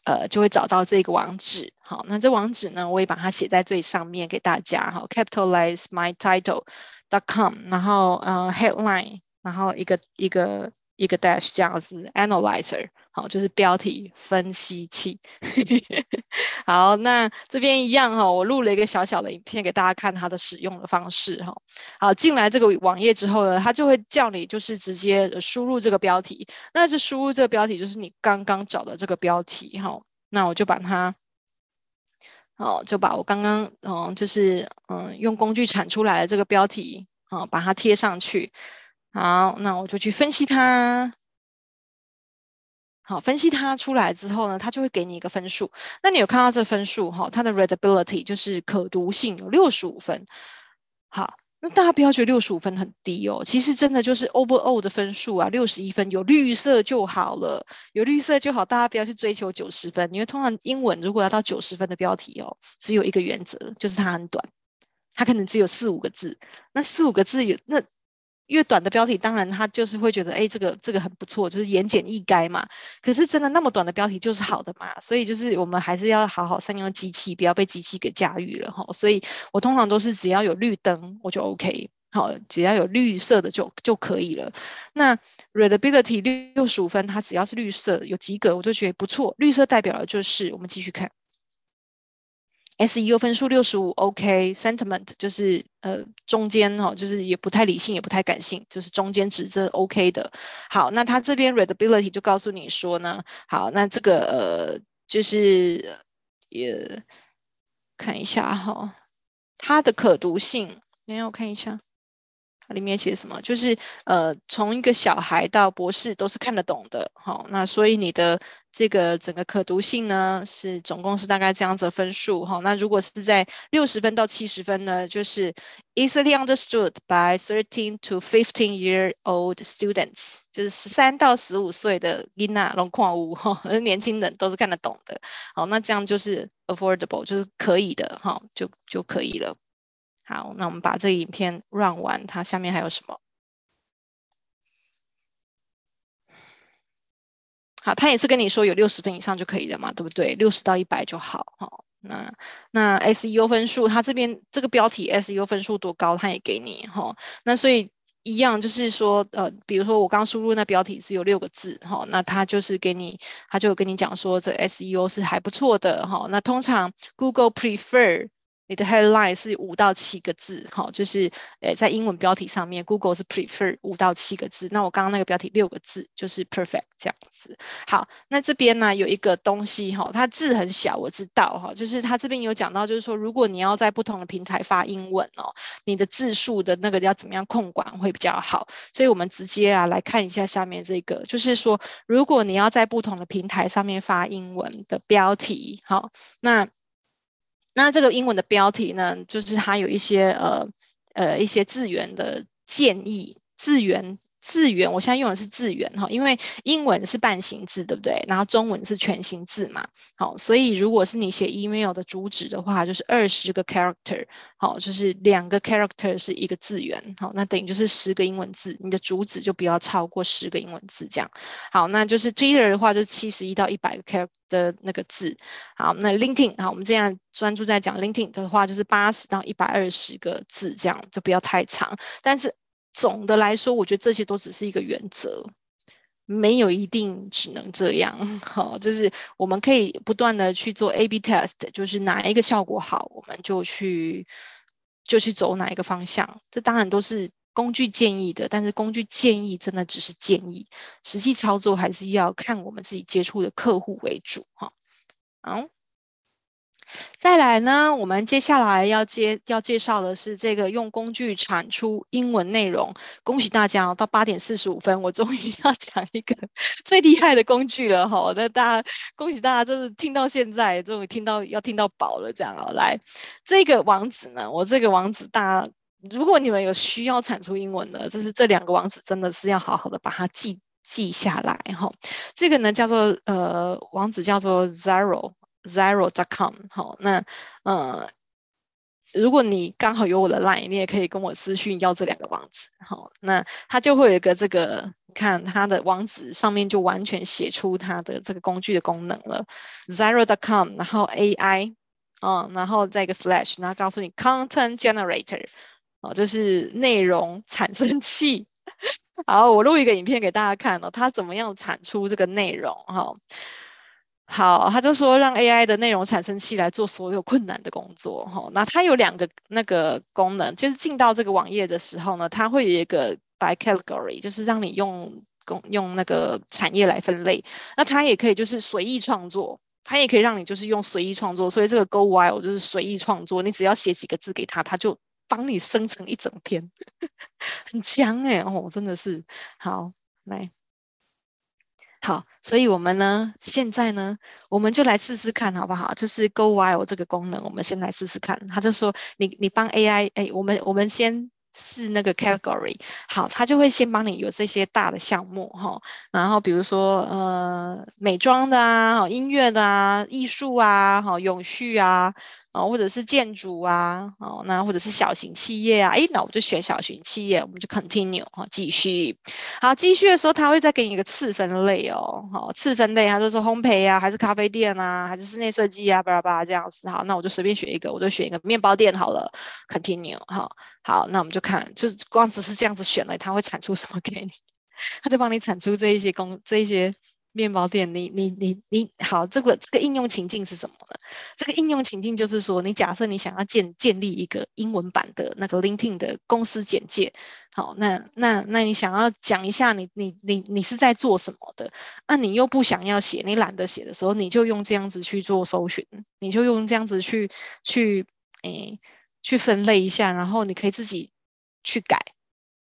呃就会找到这个网址。好，那这网址呢，我也把它写在最上面给大家。好，capitalize my title dot com，然后呃 headline，然后一个一个。一个 dash 这样子，analyzer 好，就是标题分析器。好，那这边一样哈，我录了一个小小的影片给大家看它的使用的方式哈。好，进来这个网页之后呢，它就会叫你就是直接输入这个标题。那这输入这个标题就是你刚刚找的这个标题哈。那我就把它，好，就把我刚刚嗯就是嗯用工具产出来的这个标题啊，把它贴上去。好，那我就去分析它。好，分析它出来之后呢，它就会给你一个分数。那你有看到这分数哈？它的 readability 就是可读性有六十五分。好，那大家不要觉得六十五分很低哦，其实真的就是 overall 的分数啊，六十一分有绿色就好了，有绿色就好。大家不要去追求九十分，因为通常英文如果要到九十分的标题哦，只有一个原则，就是它很短，它可能只有四五个字。那四五个字有那。越短的标题，当然他就是会觉得，哎，这个这个很不错，就是言简意赅嘛。可是真的那么短的标题就是好的嘛？所以就是我们还是要好好善用机器，不要被机器给驾驭了哈。所以我通常都是只要有绿灯我就 OK，好，只要有绿色的就就可以了。那 readability 六十五分，它只要是绿色有及格，我就觉得不错。绿色代表的就是我们继续看。SEO 分数六十五，OK，Sentiment 就是呃中间哈、哦，就是也不太理性，也不太感性，就是中间值这 OK 的。好，那它这边 Readability 就告诉你说呢，好，那这个呃就是也看一下哈、哦，它的可读性，等下我看一下，它里面写什么？就是呃从一个小孩到博士都是看得懂的。好、那所以你的。这个整个可读性呢，是总共是大概这样子的分数哈。那如果是在六十分到七十分呢，就是 easily understood by thirteen to fifteen year old students，就是十三到十五岁的囡仔拢看有哈，年轻人都是看得懂的。好，那这样就是 affordable，就是可以的哈，就就可以了。好，那我们把这个影片 run 完，它下面还有什么？好，他也是跟你说有六十分以上就可以了嘛，对不对？六十到一百就好哈。那那 SEO 分数，他这边这个标题 SEO 分数多高，他也给你哈。那所以一样就是说，呃，比如说我刚输入那标题是有六个字哈，那他就是给你，他就跟你讲说这 SEO 是还不错的哈。那通常 Google prefer 你的 headline 是五到七个字，好，就是诶，在英文标题上面，Google 是 prefer 五到七个字。那我刚刚那个标题六个字，就是 perfect 这样子。好，那这边呢有一个东西哈，它字很小，我知道哈，就是它这边有讲到，就是说如果你要在不同的平台发英文哦，你的字数的那个要怎么样控管会比较好。所以我们直接啊来看一下下面这个，就是说如果你要在不同的平台上面发英文的标题，好，那。那这个英文的标题呢，就是它有一些呃呃一些字源的建议，字源字元，我现在用的是字元哈，因为英文是半形字，对不对？然后中文是全形字嘛，好，所以如果是你写 email 的主旨的话，就是二十个 character，好，就是两个 character 是一个字元，好，那等于就是十个英文字，你的主旨就不要超过十个英文字这样。好，那就是 Twitter 的话就是七十一到一百个 character 的那个字，好，那 LinkedIn，好，我们这样专注在讲 LinkedIn 的话，就是八十到一百二十个字这样，就不要太长，但是。总的来说，我觉得这些都只是一个原则，没有一定只能这样。好，就是我们可以不断的去做 A/B test，就是哪一个效果好，我们就去就去走哪一个方向。这当然都是工具建议的，但是工具建议真的只是建议，实际操作还是要看我们自己接触的客户为主。哈，好。再来呢，我们接下来要介要介绍的是这个用工具产出英文内容。恭喜大家哦，到八点四十五分，我终于要讲一个 最厉害的工具了哈！那大家恭喜大家，就是听到现在终于听到要听到饱了这样哦。来，这个网址呢，我这个网址大家，如果你们有需要产出英文的，就是这两个网址真的是要好好的把它记记下来哈。这个呢叫做呃网址叫做 Zero。Zero.com 好，那呃，如果你刚好有我的 line，你也可以跟我私讯要这两个网址，好，那它就会有一个这个，你看它的网址上面就完全写出它的这个工具的功能了，Zero.com，然后 AI，嗯，然后再一个 slash，然后告诉你 Content Generator，哦，就是内容产生器，好，我录一个影片给大家看哦，它怎么样产出这个内容，哈。好，他就说让 AI 的内容产生器来做所有困难的工作，哈。那它有两个那个功能，就是进到这个网页的时候呢，它会有一个 by category，就是让你用用用那个产业来分类。那它也可以就是随意创作，它也可以让你就是用随意创作。所以这个 Go Wild 就是随意创作，你只要写几个字给他，他就帮你生成一整篇，很强哎、欸、哦，真的是好来。好，所以我们呢，现在呢，我们就来试试看，好不好？就是 Go Wild 这个功能，我们先来试试看。他就说你，你帮 AI，哎，我们我们先试那个 category，好，他就会先帮你有这些大的项目哈，然后比如说呃，美妆的啊，音乐的啊，艺术啊，好，永续啊。哦，或者是建筑啊，哦，那或者是小型企业啊，诶，那我就选小型企业，我们就 continue 哈、继续。好，继续的时候，他会再给你一个次分类哦，好，次分类，他就说烘焙啊，还是咖啡店啊，还是室内设计啊，巴拉巴拉这样子。好，那我就随便选一个，我就选一个面包店好了，continue 哈、好，那我们就看，就是光只是这样子选了，他会产出什么给你？他就帮你产出这一些工，这一些。面包店，你你你你好，这个这个应用情境是什么呢？这个应用情境就是说，你假设你想要建建立一个英文版的那个 LinkedIn 的公司简介，好，那那那你想要讲一下你你你你是在做什么的？那、你又不想要写，你懒得写的时候，你就用这样子去做搜寻，你就用这样子去去诶、去分类一下，然后你可以自己去改。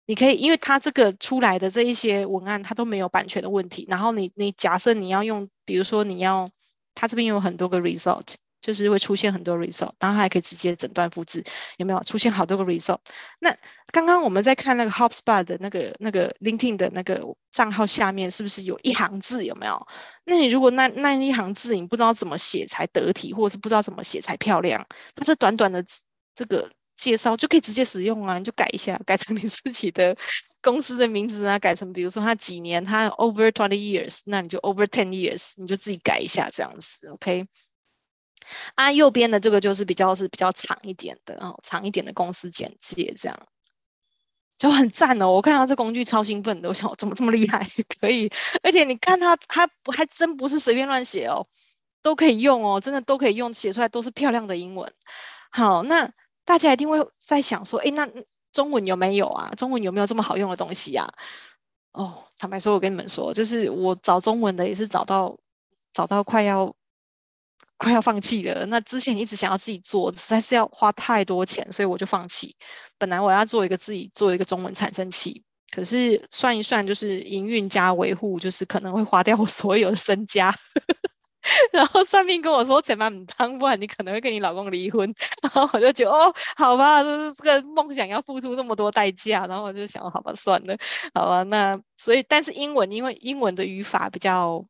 你可以，因为它这个出来的这一些文案，它都没有版权的问题。然后你你假设你要用，比如说你要，它这边有很多个 result，就是会出现很多 result，然后还可以直接整段复制，有没有出现好多个 result？那刚刚我们在看那个 HubSpot 的那个那个 LinkedIn 的那个账号下面，是不是有一行字？有没有？那你如果那那一行字你不知道怎么写才得体，或者是不知道怎么写才漂亮，它这短短的这个。介绍就可以直接使用啊，你就改一下，改成你自己的 公司的名字啊，改成比如说他几年，他 over twenty years，那你就 over ten years，你就自己改一下这样子，OK。啊，右边的这个就是比较是比较长一点的哦，长一点的公司简介这样，就很赞哦。我看到这工具超兴奋的，我想怎么这么厉害，可以，而且你看它，它还真不是随便乱写哦，都可以用哦，真的都可以用，写出来都是漂亮的英文。好，那。大家一定会在想说，哎，那中文有没有啊？中文有没有这么好用的东西呀？哦，坦白说，我跟你们说，就是我找中文的也是找到找到快要快要放弃了。那之前一直想要自己做，实在是要花太多钱，所以我就放弃。本来我要做一个自己做一个中文产生器，可是算一算，就是营运加维护，就是可能会花掉我所有的身家。然后算命跟我说，千万不当，不然你可能会跟你老公离婚。然后我就觉得，哦，好吧，这这个梦想要付出这么多代价。然后我就想，好吧，算了，好吧，那所以，但是英文，因为英文的语法比较，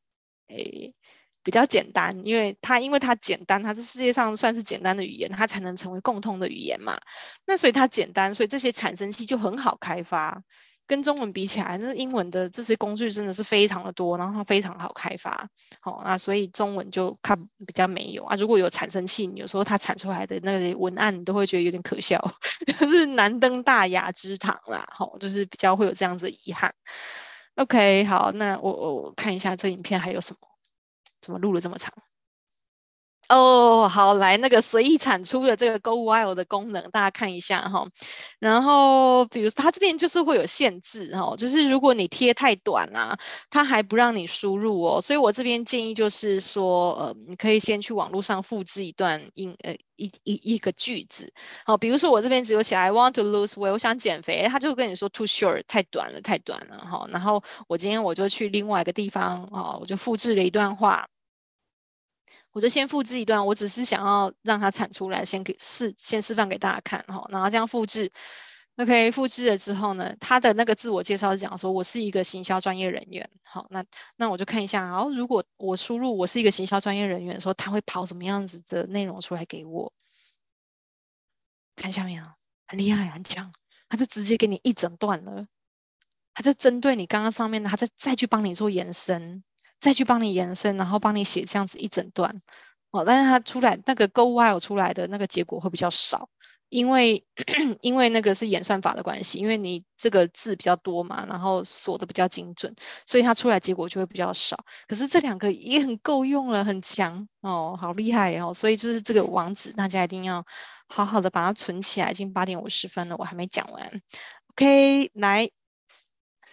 诶。比较简单，因为它因为它简单，它是世界上算是简单的语言，它才能成为共通的语言嘛。那所以它简单，所以这些产生器就很好开发。跟中文比起来，那英文的这些工具真的是非常的多，然后它非常好开发。好，那所以中文就看比较没有啊。如果有产生器，有时候它产出来的那些文案，你都会觉得有点可笑，就是难登大雅之堂啦。好，就是比较会有这样子的遗憾。OK，好，那我我看一下这影片还有什么。怎么录了这么长？哦，好，来那个随意产出的这个 Go Wild 的功能，大家看一下哈。然后，比如它这边就是会有限制哈，就是如果你贴太短啊，它还不让你输入哦。所以我这边建议就是说，呃，你可以先去网络上复制一段英呃一一一个句子。好，比如说我这边只有写 I want to lose weight，我想减肥，他就跟你说 too short，太短了，太短了哈。然后我今天我就去另外一个地方啊，我就复制了一段话。我就先复制一段，我只是想要让它产出来，先给示先示范给大家看哈，然后这样复制，OK，复制了之后呢，它的那个自我介绍是讲说我是一个行销专业人员，好，那那我就看一下，然后如果我输入我是一个行销专业人员的时候，它会跑什么样子的内容出来给我？看下面啊，很厉害，很强，他就直接给你一整段了，他就针对你刚刚上面的，他再再去帮你做延伸。再去帮你延伸，然后帮你写这样子一整段，哦，但是它出来那个 Go Wild 出来的那个结果会比较少，因为 因为那个是演算法的关系，因为你这个字比较多嘛，然后锁的比较精准，所以它出来结果就会比较少。可是这两个也很够用了，很强哦，好厉害哦，所以就是这个网址大家一定要好好的把它存起来。已经八点五十分了，我还没讲完，OK，来。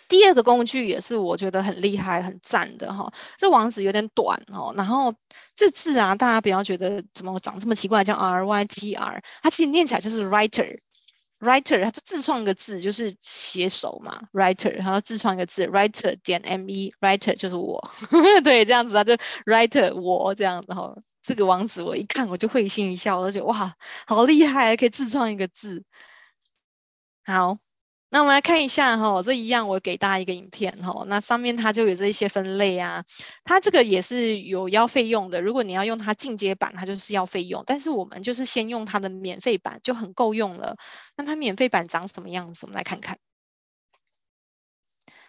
第二个工具也是我觉得很厉害、很赞的哈。这网址有点短哦，然后这字啊，大家不要觉得怎么长这么奇怪，叫 R Y T R，它其实念起来就是 writer，writer，它就自创一个字，就是写手嘛，writer，然后自创一个字，writer 点 M E，writer 就是我，对，这样子啊，就 writer 我这样子哈。这个网址我一看我就会心一笑，我就觉得哇，好厉害，可以自创一个字，好。那我们来看一下哈，这一样我给大家一个影片哈，那上面它就有这一些分类啊，它这个也是有要费用的，如果你要用它进阶版，它就是要费用，但是我们就是先用它的免费版就很够用了。那它免费版长什么样子？我们来看看。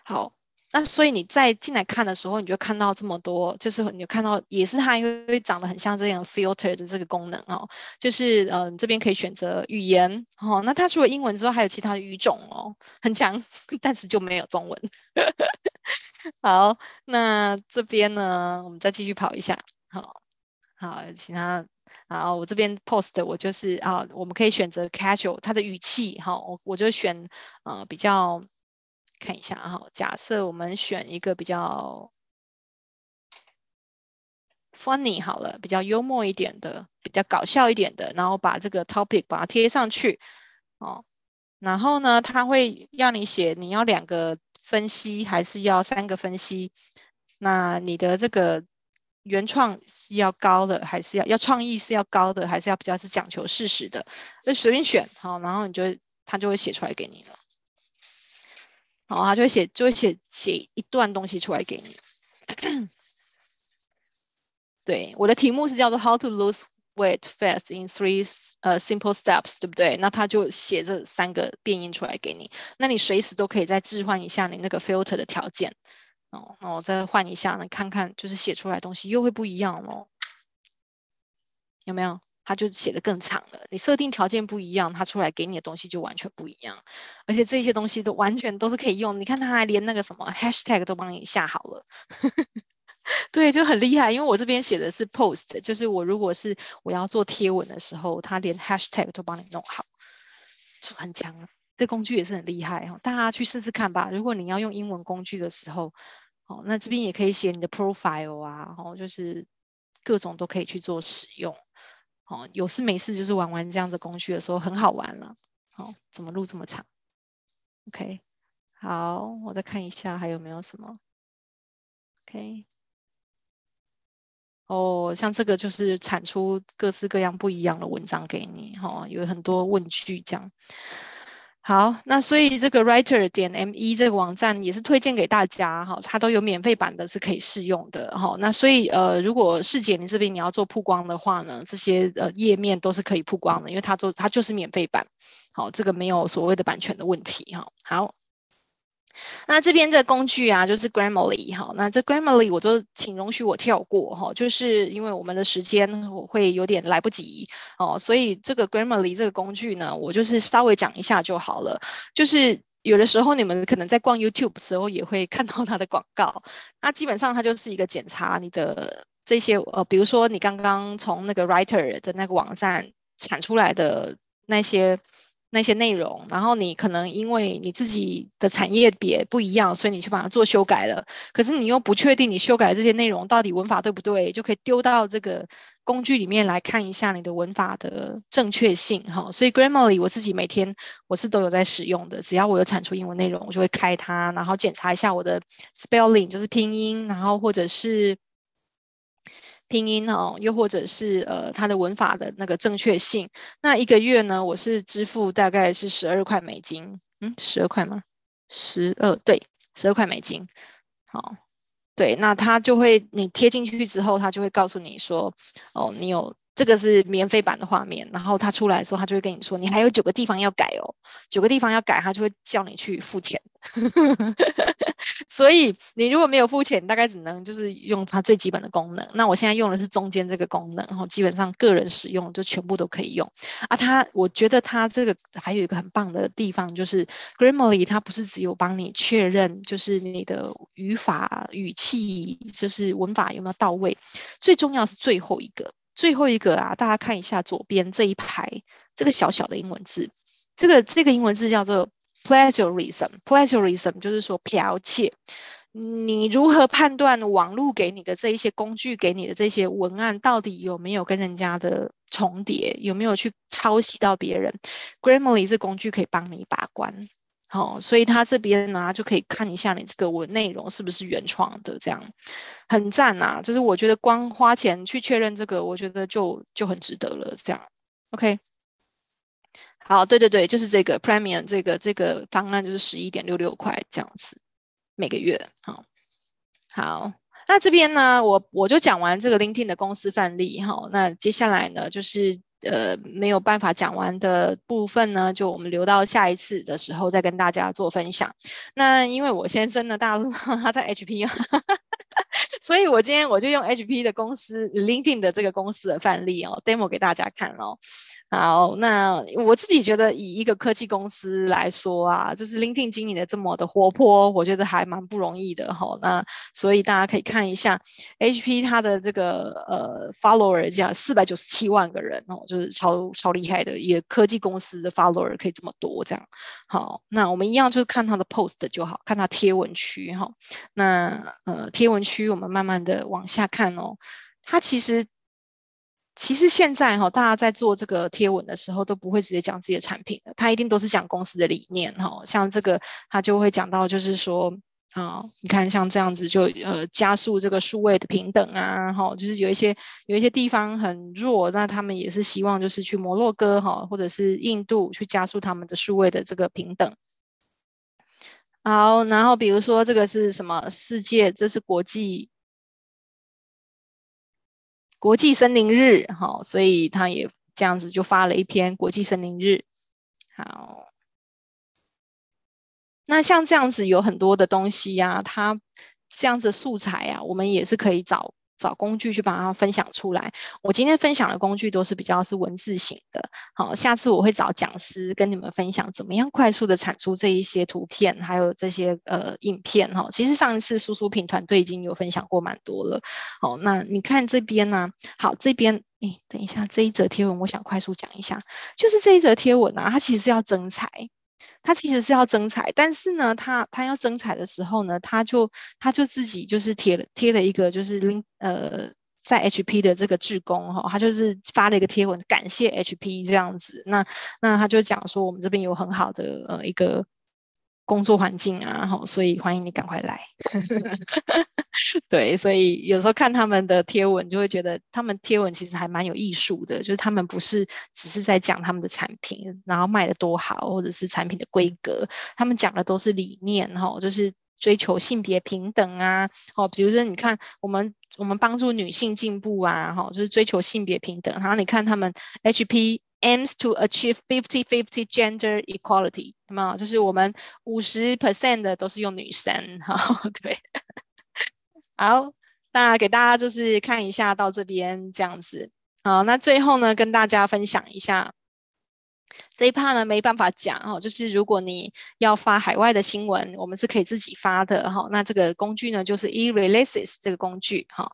好。那所以你在进来看的时候，你就看到这么多，就是你就看到也是它因为长得很像这样 filter 的这个功能哦，就是呃这边可以选择语言哦，那它除了英文之外还有其他的语种哦，很强，但是就没有中文。好，那这边呢，我们再继续跑一下，好，好，其他，好，我这边 post 我就是啊，我们可以选择 casual 它的语气，好，我我就选呃比较。看一下哈，假设我们选一个比较 funny 好了，比较幽默一点的，比较搞笑一点的，然后把这个 topic 把它贴上去哦。然后呢，他会要你写你要两个分析还是要三个分析？那你的这个原创是要高的，还是要要创意是要高的，还是要比较是讲求事实的？就随便选好，然后你就他就会写出来给你了。好，他就会写，就会写写一段东西出来给你。对，我的题目是叫做 How to lose weight fast in three 呃、uh, simple steps，对不对？那他就写这三个变音出来给你。那你随时都可以再置换一下你那个 filter 的条件。哦，那我再换一下，你看看，就是写出来东西又会不一样哦。有没有？它就写的更长了。你设定条件不一样，它出来给你的东西就完全不一样。而且这些东西都完全都是可以用。你看，它还连那个什么 hashtag 都帮你下好了。对，就很厉害。因为我这边写的是 post，就是我如果是我要做贴文的时候，它连 hashtag 都帮你弄好，就很强了。这工具也是很厉害哈，大家去试试看吧。如果你要用英文工具的时候，哦，那这边也可以写你的 profile 啊，哦，就是各种都可以去做使用。哦，有事没事就是玩玩这样的工具的时候很好玩了。哦，怎么录这么长？OK，好，我再看一下还有没有什么。OK，哦，像这个就是产出各式各样不一样的文章给你，哈、哦，有很多问句这样。好，那所以这个 writer 点 me 这个网站也是推荐给大家哈，它都有免费版的，是可以试用的哈。那所以呃，如果世姐你这边你要做曝光的话呢，这些呃页面都是可以曝光的，因为它做它就是免费版，好，这个没有所谓的版权的问题哈。好。那这边的工具啊，就是 Grammarly 哈。那这 Grammarly 我就请容许我跳过哈，就是因为我们的时间我会有点来不及哦，所以这个 Grammarly 这个工具呢，我就是稍微讲一下就好了。就是有的时候你们可能在逛 YouTube 时候也会看到它的广告，那基本上它就是一个检查你的这些呃，比如说你刚刚从那个 Writer 的那个网站产出来的那些。那些内容，然后你可能因为你自己的产业别不一样，所以你去把它做修改了。可是你又不确定你修改的这些内容到底文法对不对，就可以丢到这个工具里面来看一下你的文法的正确性哈。所以 Grammarly 我自己每天我是都有在使用的，只要我有产出英文内容，我就会开它，然后检查一下我的 spelling 就是拼音，然后或者是。拼音哦，又或者是呃，它的文法的那个正确性。那一个月呢，我是支付大概是十二块美金，嗯，十二块吗？十二，对，十二块美金。好，对，那它就会你贴进去之后，它就会告诉你说，哦，你有。这个是免费版的画面，然后它出来的时候，它就会跟你说，你还有九个地方要改哦，九个地方要改，它就会叫你去付钱。所以你如果没有付钱，大概只能就是用它最基本的功能。那我现在用的是中间这个功能，然后基本上个人使用就全部都可以用。啊，它我觉得它这个还有一个很棒的地方，就是 Grammarly 它不是只有帮你确认，就是你的语法、语气，就是文法有没有到位，最重要是最后一个。最后一个啊，大家看一下左边这一排这个小小的英文字，这个这个英文字叫做 plagiarism。plagiarism 就是说剽窃。你如何判断网络给你的这一些工具给你的这些文案到底有没有跟人家的重叠，有没有去抄袭到别人？Grammarly 这工具可以帮你把关。好、哦，所以他这边呢，就可以看一下你这个文内容是不是原创的，这样很赞呐！就是我觉得光花钱去确认这个，我觉得就就很值得了。这样，OK，好，对对对，就是这个 Premium 这个这个方案就是十一点六六块这样子每个月。好，好，那这边呢，我我就讲完这个 LinkedIn 的公司范例哈。那接下来呢，就是。呃，没有办法讲完的部分呢，就我们留到下一次的时候再跟大家做分享。那因为我先生呢，大陆 他在 HP。所以我今天我就用 HP 的公司 LinkedIn 的这个公司的范例哦，demo 给大家看哦。好，那我自己觉得以一个科技公司来说啊，就是 LinkedIn 经营的这么的活泼，我觉得还蛮不容易的哈、哦。那所以大家可以看一下 HP 它的这个呃 follower 这样四百九十七万个人哦，就是超超厉害的一个科技公司的 follower 可以这么多这样。好，那我们一样就是看它的 post 就好，看它贴文区哈、哦。那呃贴文区我们。慢慢的往下看哦，他其实其实现在哈、大家在做这个贴文的时候都不会直接讲自己的产品的，他一定都是讲公司的理念哈、像这个他就会讲到，就是说啊、你看像这样子就呃加速这个数位的平等啊，哈、哦，就是有一些有一些地方很弱，那他们也是希望就是去摩洛哥哈、或者是印度去加速他们的数位的这个平等。好，然后比如说这个是什么世界？这是国际。国际森林日，好，所以他也这样子就发了一篇国际森林日。好，那像这样子有很多的东西呀、它这样子素材呀，我们也是可以找。找工具去把它分享出来。我今天分享的工具都是比较是文字型的。好，下次我会找讲师跟你们分享怎么样快速的产出这一些图片，还有这些呃影片哈。其实上一次苏苏品团队已经有分享过蛮多了。好，那你看这边呢、好，这边诶，等一下这一则贴文，我想快速讲一下，就是这一则贴文啊，它其实要征才。他其实是要征彩，但是呢，他他要征彩的时候呢，他就他就自己就是贴了贴了一个就是拎呃，在 HP 的这个志工哈，他就是发了一个贴文感谢 HP 这样子，那那他就讲说我们这边有很好的呃一个工作环境啊，哈，所以欢迎你赶快来。对，所以有时候看他们的贴文，就会觉得他们贴文其实还蛮有艺术的，就是他们不是只是在讲他们的产品，然后卖得多好，或者是产品的规格，他们讲的都是理念，哈，就是追求性别平等啊，哦，比如说你看我们我们帮助女性进步啊，哈，就是追求性别平等，然后你看他们 HP。Aims to achieve fifty-fifty gender equality，有没有？就是我们五十 percent 的都是用女生，哈，对。好，那给大家就是看一下到这边这样子。好，那最后呢，跟大家分享一下这一 part 呢，没办法讲哈，就是如果你要发海外的新闻，我们是可以自己发的哈。那这个工具呢，就是 eReleases 这个工具哈。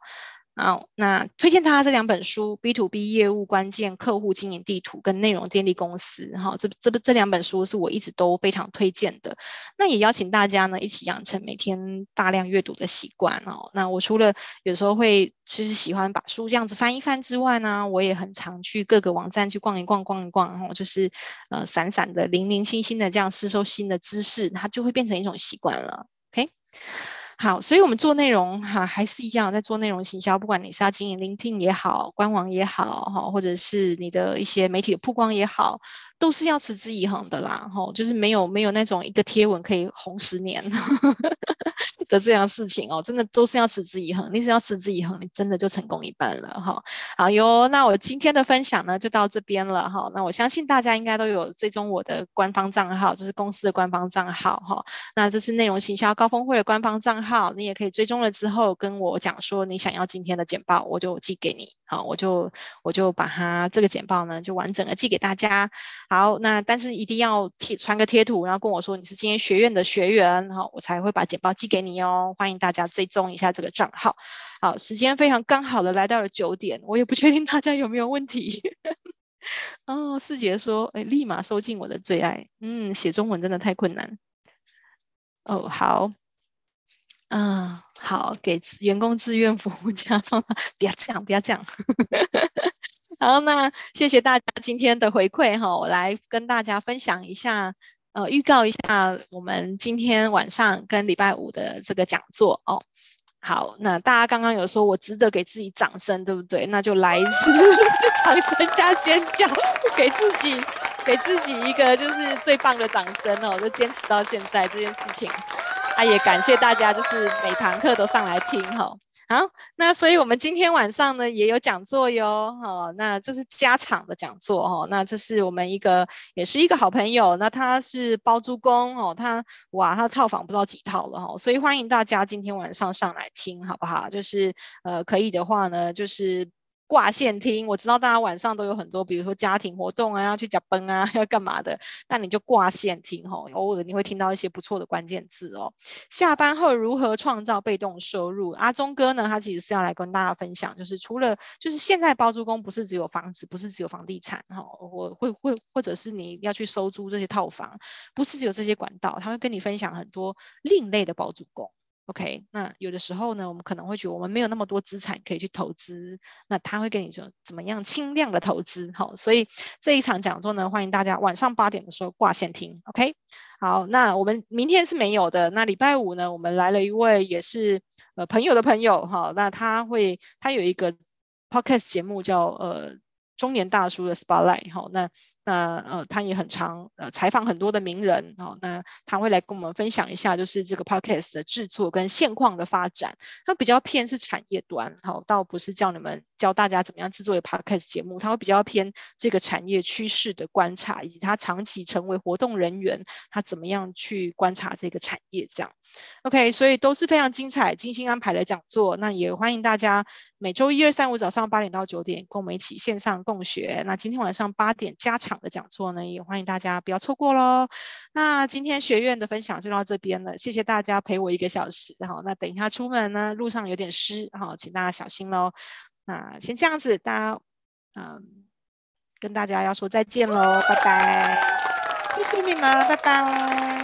好，那推荐他这两本书：B to B 业务关键客户经营地图跟内容电力公司。哈，这这这两本书是我一直都非常推荐的。那也邀请大家呢一起养成每天大量阅读的习惯哦。那我除了有时候会其实喜欢把书这样子翻一翻之外呢，我也很常去各个网站去逛一逛、逛一逛，然后就是呃散散的、零零星星的这样吸收新的知识，它就会变成一种习惯了。OK。好，所以我们做内容哈，还是一样在做内容行销，不管你是要经营聆听也好，官网也好哈，或者是你的一些媒体的曝光也好。都是要持之以恒的啦，吼，就是没有没有那种一个贴文可以红十年 的这样事情哦，真的都是要持之以恒。你只要持之以恒，你真的就成功一半了哈。好哟，那我今天的分享呢就到这边了哈。那我相信大家应该都有追踪我的官方账号，就是公司的官方账号哈。那这是内容行销高峰会的官方账号，你也可以追踪了之后跟我讲说你想要今天的简报，我就寄给你，啊，我就我就把它这个简报呢就完整的寄给大家。好，那但是一定要贴传个贴图，然后跟我说你是今天学院的学员，然后我才会把简报寄给你哦。欢迎大家追踪一下这个账号。好，时间非常刚好的来到了九点，我也不确定大家有没有问题。哦，四姐说，哎，立马收进我的最爱。嗯，写中文真的太困难。哦，好，啊，好，给员工自愿服务加装，不要这样，不要这样。好，那谢谢大家今天的回馈哈，我来跟大家分享一下，呃，预告一下我们今天晚上跟礼拜五的这个讲座哦。好，那大家刚刚有说我值得给自己掌声，对不对？那就来一次 掌声加尖叫，给自己给自己一个就是最棒的掌声哦，就坚持到现在这件事情。啊，也感谢大家，就是每堂课都上来听哈。好，那所以我们今天晚上呢也有讲座哟，哦，那这是加场的讲座哦，那这是我们一个也是一个好朋友，那他是包租公哦，他哇他套房不知道几套了哈，所以欢迎大家今天晚上上来听好不好？就是呃可以的话呢，就是。挂线听，我知道大家晚上都有很多，比如说家庭活动啊，要去加班啊，要干嘛的，那你就挂线听吼，偶尔你会听到一些不错的关键字哦。下班后如何创造被动收入？阿忠哥呢，他其实是要来跟大家分享，就是除了就是现在包租公不是只有房子，不是只有房地产哈，我会会或者是你要去收租这些套房，不是只有这些管道，他会跟你分享很多另类的包租公。OK，那有的时候呢，我们可能会觉得我们没有那么多资产可以去投资，那他会跟你说怎么样轻量的投资，好，所以这一场讲座呢，欢迎大家晚上八点的时候挂线听，OK，好，那我们明天是没有的，那礼拜五呢，我们来了一位也是呃朋友的朋友，哈，那他会他有一个 Podcast 节目叫呃。中年大叔的 Spotlight 哈，那那呃，他也很常呃采访很多的名人哦，那他会来跟我们分享一下，就是这个 Podcast 的制作跟现况的发展。他比较偏是产业端，哈，倒不是叫你们教大家怎么样制作一个 Podcast 节目，他会比较偏这个产业趋势的观察，以及他长期成为活动人员，他怎么样去观察这个产业这样。OK，所以都是非常精彩、精心安排的讲座，那也欢迎大家每周一、二、三、五早上八点到九点跟我们一起线上共。学，那今天晚上八点加场的讲座呢，也欢迎大家不要错过喽。那今天学院的分享就到这边了，谢谢大家陪我一个小时。好，那等一下出门呢，路上有点湿，好，请大家小心喽。那先这样子，大家，嗯，跟大家要说再见喽，拜拜，谢谢你们，拜拜。